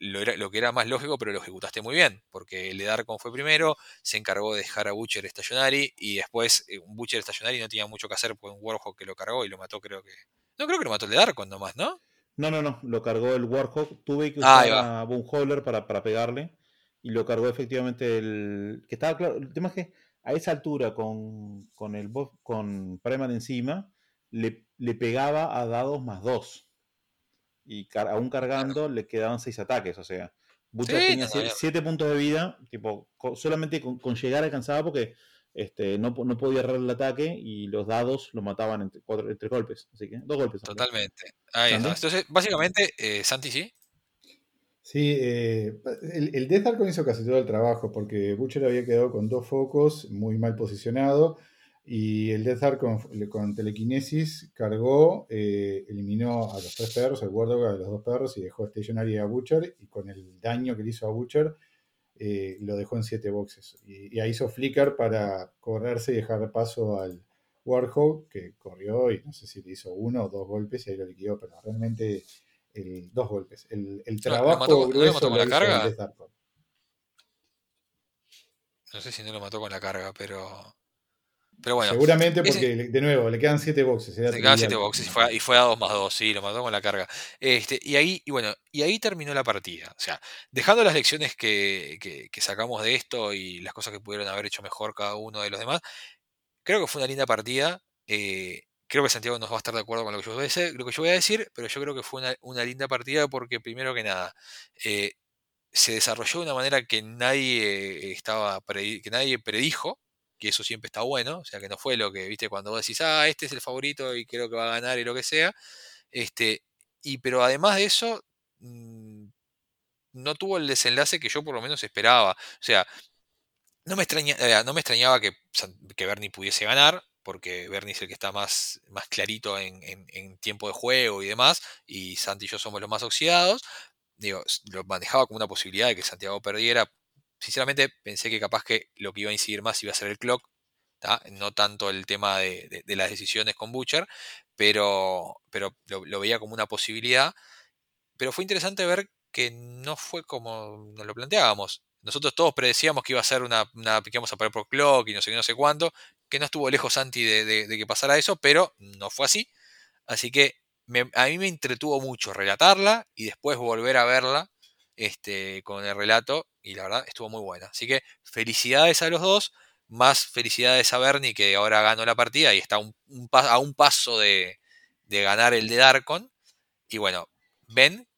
B: lo, era, lo que era más lógico, pero lo ejecutaste muy bien, porque el de Darkon fue primero, se encargó de dejar a Butcher Stationary y después un Butcher Stationary no tenía mucho que hacer, pues un Warhawk que lo cargó y lo mató, creo que. No creo que lo mató el de Darkon nomás, ¿no?
C: No, no, no, lo cargó el Warhawk. Tuve que usar a Boomhauler para, para pegarle. Y lo cargó efectivamente el. Que estaba claro. El tema es que a esa altura, con, con el con Preman encima, le, le, pegaba a dados más dos. Y aún cargando le quedaban seis ataques. O sea, Butcher tenía siete, puntos de vida. Tipo, solamente con, con llegar alcanzaba porque este, no, no podía errar el ataque y los dados lo mataban entre, cuatro, entre golpes. Así que dos golpes.
B: Totalmente. Entonces, básicamente, eh, Santi, ¿sí?
D: Sí, eh, el, el Death Archon hizo casi todo el trabajo porque Butcher había quedado con dos focos muy mal posicionado y el Death Archon con, telequinesis cargó, eh, eliminó a los tres perros, el Wardog a los dos perros y dejó Stationary a Butcher y con el daño que le hizo a Butcher eh, lo dejó en siete boxes. Y, ahí hizo Flicker para correrse y dejar paso al Warhawk, que corrió y no sé si le hizo uno o dos golpes y ahí lo liquidó, pero realmente el, dos golpes. El, el trabajo
B: no, lo mató, con la carga. No sé si no lo mató con la carga, pero. Pero bueno.
D: Seguramente porque, de nuevo, le quedan 7 boxes.
B: Le quedan 7 boxes y fue, y fue, a 2 más 2, sí, lo mató con la carga. Este, y ahí, y bueno, y ahí terminó la partida. O sea, dejando las lecciones que, que, que, sacamos de esto y las cosas que pudieron haber hecho mejor cada uno de los demás, creo que fue una linda partida. Eh, creo que Santiago nos va a estar de acuerdo con lo que yo voy a decir, lo que yo voy a decir pero yo creo que fue una, una linda partida porque primero que nada, eh, se desarrolló de una manera que nadie estaba que nadie predijo, que eso siempre está bueno, o sea que no fue lo que, viste, cuando vos decís, ah, este es el favorito y creo que va a ganar y lo que sea, este, y pero además de eso, mm, no tuvo el desenlace que yo por lo menos esperaba, o sea, no me, extraña, no me extrañaba que, que Bernie pudiese ganar, porque Bernie es el que está más, más clarito en, en, tiempo de juego y demás, y Santi y yo somos los más oxidados, digo, lo manejaba como una posibilidad de que Santiago perdiera. Sinceramente pensé que capaz que lo que iba a incidir más iba a ser el clock, no tanto el tema de, las decisiones con Butcher, pero, pero lo, veía como una posibilidad. Pero fue interesante ver que no fue como nos lo planteábamos. Nosotros todos predecíamos que iba a ser una, una a parar por clock y no sé qué, no sé cuánto, que no estuvo lejos Santi de que pasara eso, pero no fue así. Así que a mí me entretuvo mucho relatarla y después volver a verla este, con el relato y la verdad estuvo muy buena. Así que felicidades a los dos, más felicidades a Bernie que ahora ganó la partida y está a un paso de, de ganar el de Darkon. Y bueno, Ben,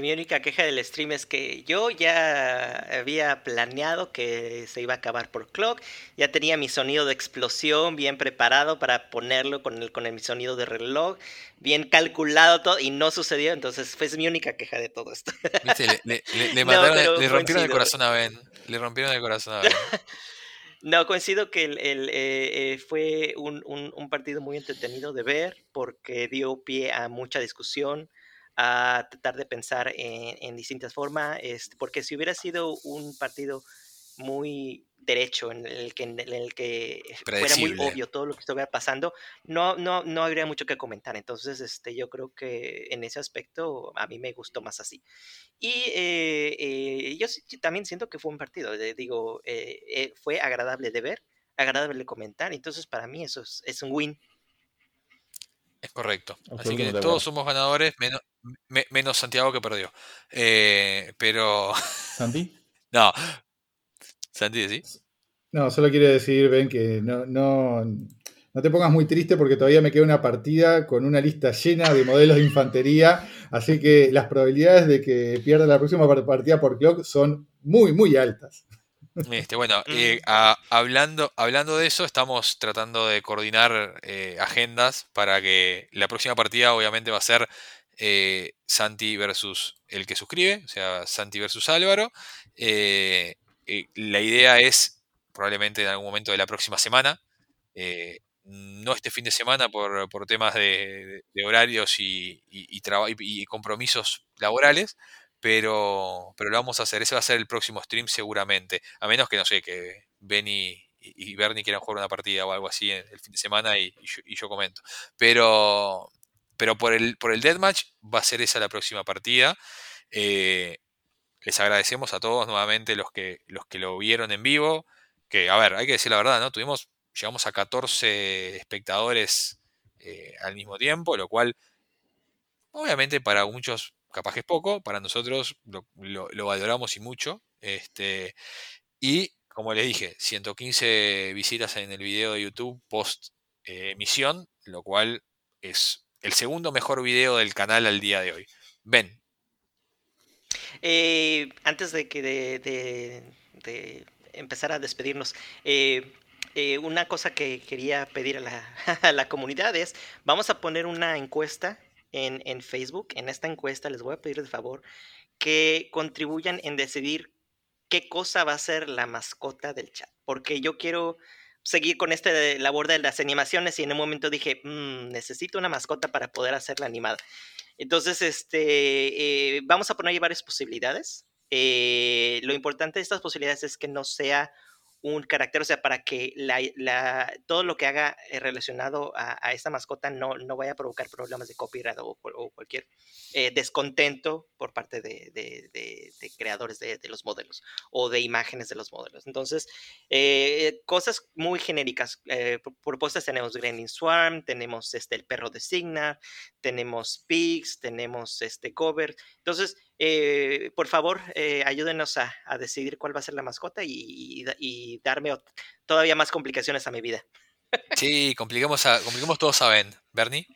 E: mi única queja del stream es que yo ya había planeado que se iba a acabar por clock, ya tenía mi sonido de explosión bien preparado para ponerlo con el, con el mi sonido de reloj, bien calculado todo y no sucedió, entonces fue mi única queja de todo esto.
B: Le, le, rompieron el corazón a Ben, le rompieron el corazón a Ben.
E: No, coincido que el, el, eh, eh, fue un, un, un, partido muy entretenido de ver porque dio pie a mucha discusión, a tratar de pensar en, distintas formas, este, porque si hubiera sido un partido muy derecho en el que, en el que fuera muy obvio todo lo que estuviera pasando, no, no, no habría mucho que comentar. Entonces, este, yo creo que en ese aspecto a mí me gustó más así. Y eh, eh, yo, también siento que fue un partido, digo, eh, fue agradable de ver, agradable de comentar, entonces para mí eso es, es un win.
B: Es correcto. Así que todos somos ganadores, menos, menos Santiago que perdió. Eh, pero.
C: ¿Santi?
B: no. ¿Santi sí?
D: No, solo quiero decir, Ben, que no, no, no te pongas muy triste porque todavía me queda una partida con una lista llena de modelos de infantería. Así que las probabilidades de que pierda la próxima partida por Clock son muy, muy altas.
B: Este, bueno, eh, hablando, hablando de eso, estamos tratando de coordinar eh, agendas para que la próxima partida obviamente va a ser eh, Santi versus el que suscribe, o sea, Santi versus Álvaro. La idea es probablemente en algún momento de la próxima semana, no este fin de semana por, temas de, horarios y, y, compromisos laborales, pero, pero lo vamos a hacer. Ese va a ser el próximo stream seguramente, a menos que no sé, que Benny y Bernie quieran jugar una partida o algo así el fin de semana y, yo, comento. Pero, pero por el, por el Deathmatch va a ser esa la próxima partida. Eh, les agradecemos a todos nuevamente los que, los que lo vieron en vivo. Que, a ver, hay que decir la verdad, ¿no? Tuvimos, llegamos a 14 espectadores eh, al mismo tiempo, lo cual, obviamente, para muchos capaz que es poco, para nosotros lo, valoramos y mucho. Este, y, como les dije, 115 visitas en el video de YouTube post eh, emisión, lo cual es el segundo mejor video del canal al día de hoy. Ven.
E: Eh, antes de que de, empezar a despedirnos, eh, una cosa que quería pedir a la, comunidad es, vamos a poner una encuesta en, en, Facebook. En esta encuesta les voy a pedir de favor que contribuyan en decidir qué cosa va a ser la mascota del chat. Porque yo quiero seguir con este labor de las animaciones y en un momento dije, mm, necesito una mascota para poder hacerla animada. Entonces, este, eh, vamos a poner varias posibilidades. Eh, lo importante de estas posibilidades es que no sea un carácter, o sea, para que la, todo lo que haga eh, relacionado a, esta mascota no, no vaya a provocar problemas de copyright o, cualquier eh, descontento por parte de, creadores de, los modelos o de imágenes de los modelos. Entonces, eh, cosas muy genéricas. propuestas tenemos Gremlin Swarm, tenemos este, el perro de Signar, tenemos Pigs, tenemos este cover. Entonces, eh, por favor, eh, ayúdenos a, decidir cuál va a ser la mascota y, darme todavía más complicaciones a mi vida.
B: Sí, complicamos, a, complicamos todos a Ben. ¿Bernie?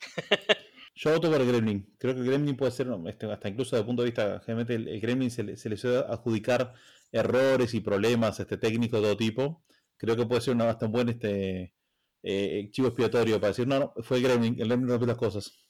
C: Yo voto por el Gremlin. Creo que el Gremlin puede ser, este, hasta incluso desde el punto de vista, generalmente el, Gremlin se le, suele adjudicar errores y problemas este, técnicos de todo tipo. Creo que puede ser una bastante buen este, eh, chivo expiatorio para decir, no, no, fue el Gremlin, el Gremlin rompió las cosas.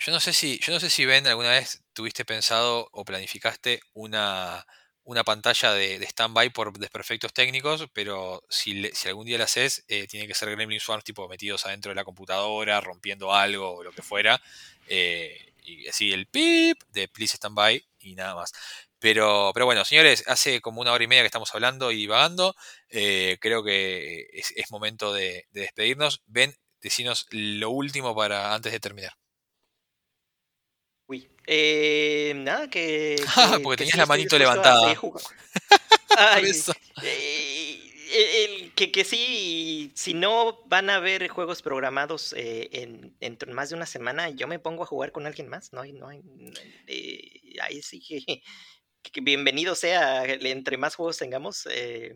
B: Yo no sé si, yo no sé si Ben alguna vez tuviste pensado o planificaste una, una pantalla de, de stand-by por desperfectos técnicos, pero si, algún día la haces, eh, tiene que ser Gremlin Swarms tipo metidos adentro de la computadora, rompiendo algo o lo que fuera. Eh, y así el pip de Please Standby y nada más. Pero, pero bueno, señores, hace como una hora y media que estamos hablando y divagando. Eh, creo que es, momento de, de, despedirnos. Ben, decinos lo último para antes de terminar.
E: Eh, nada, que.
B: Ah, porque tenías la manito levantada.
E: Ay, eh, el, que, que sí, si no van a ver juegos programados eh, en, en, más de una semana, yo me pongo a jugar con alguien más. No hay, no hay, eh, ahí sí que, que, bienvenido sea. Entre más juegos tengamos,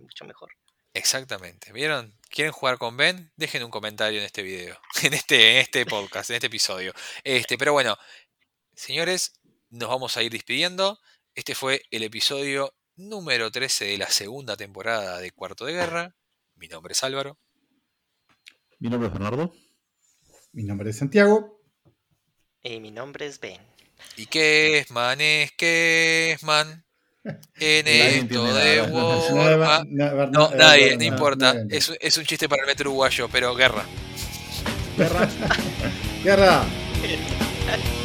E: mucho mejor.
B: Exactamente. ¿Vieron? ¿Quieren jugar con Ben? Dejen un comentario en este video, en este, en este podcast, en este episodio. Este, pero bueno, Señores, nos vamos a ir despidiendo. Este fue el episodio número 13 de la segunda temporada de Cuarto de Guerra. Mi nombre es Álvaro.
C: Mi nombre es Bernardo.
D: Mi nombre es Santiago.
E: Y mi nombre es Ben.
B: ¿Y qué es, man? Es qué es, man. En esto de War. No, nadie, no importa. Es, es un chiste para el metro uruguayo, pero guerra.
D: Guerra. guerra.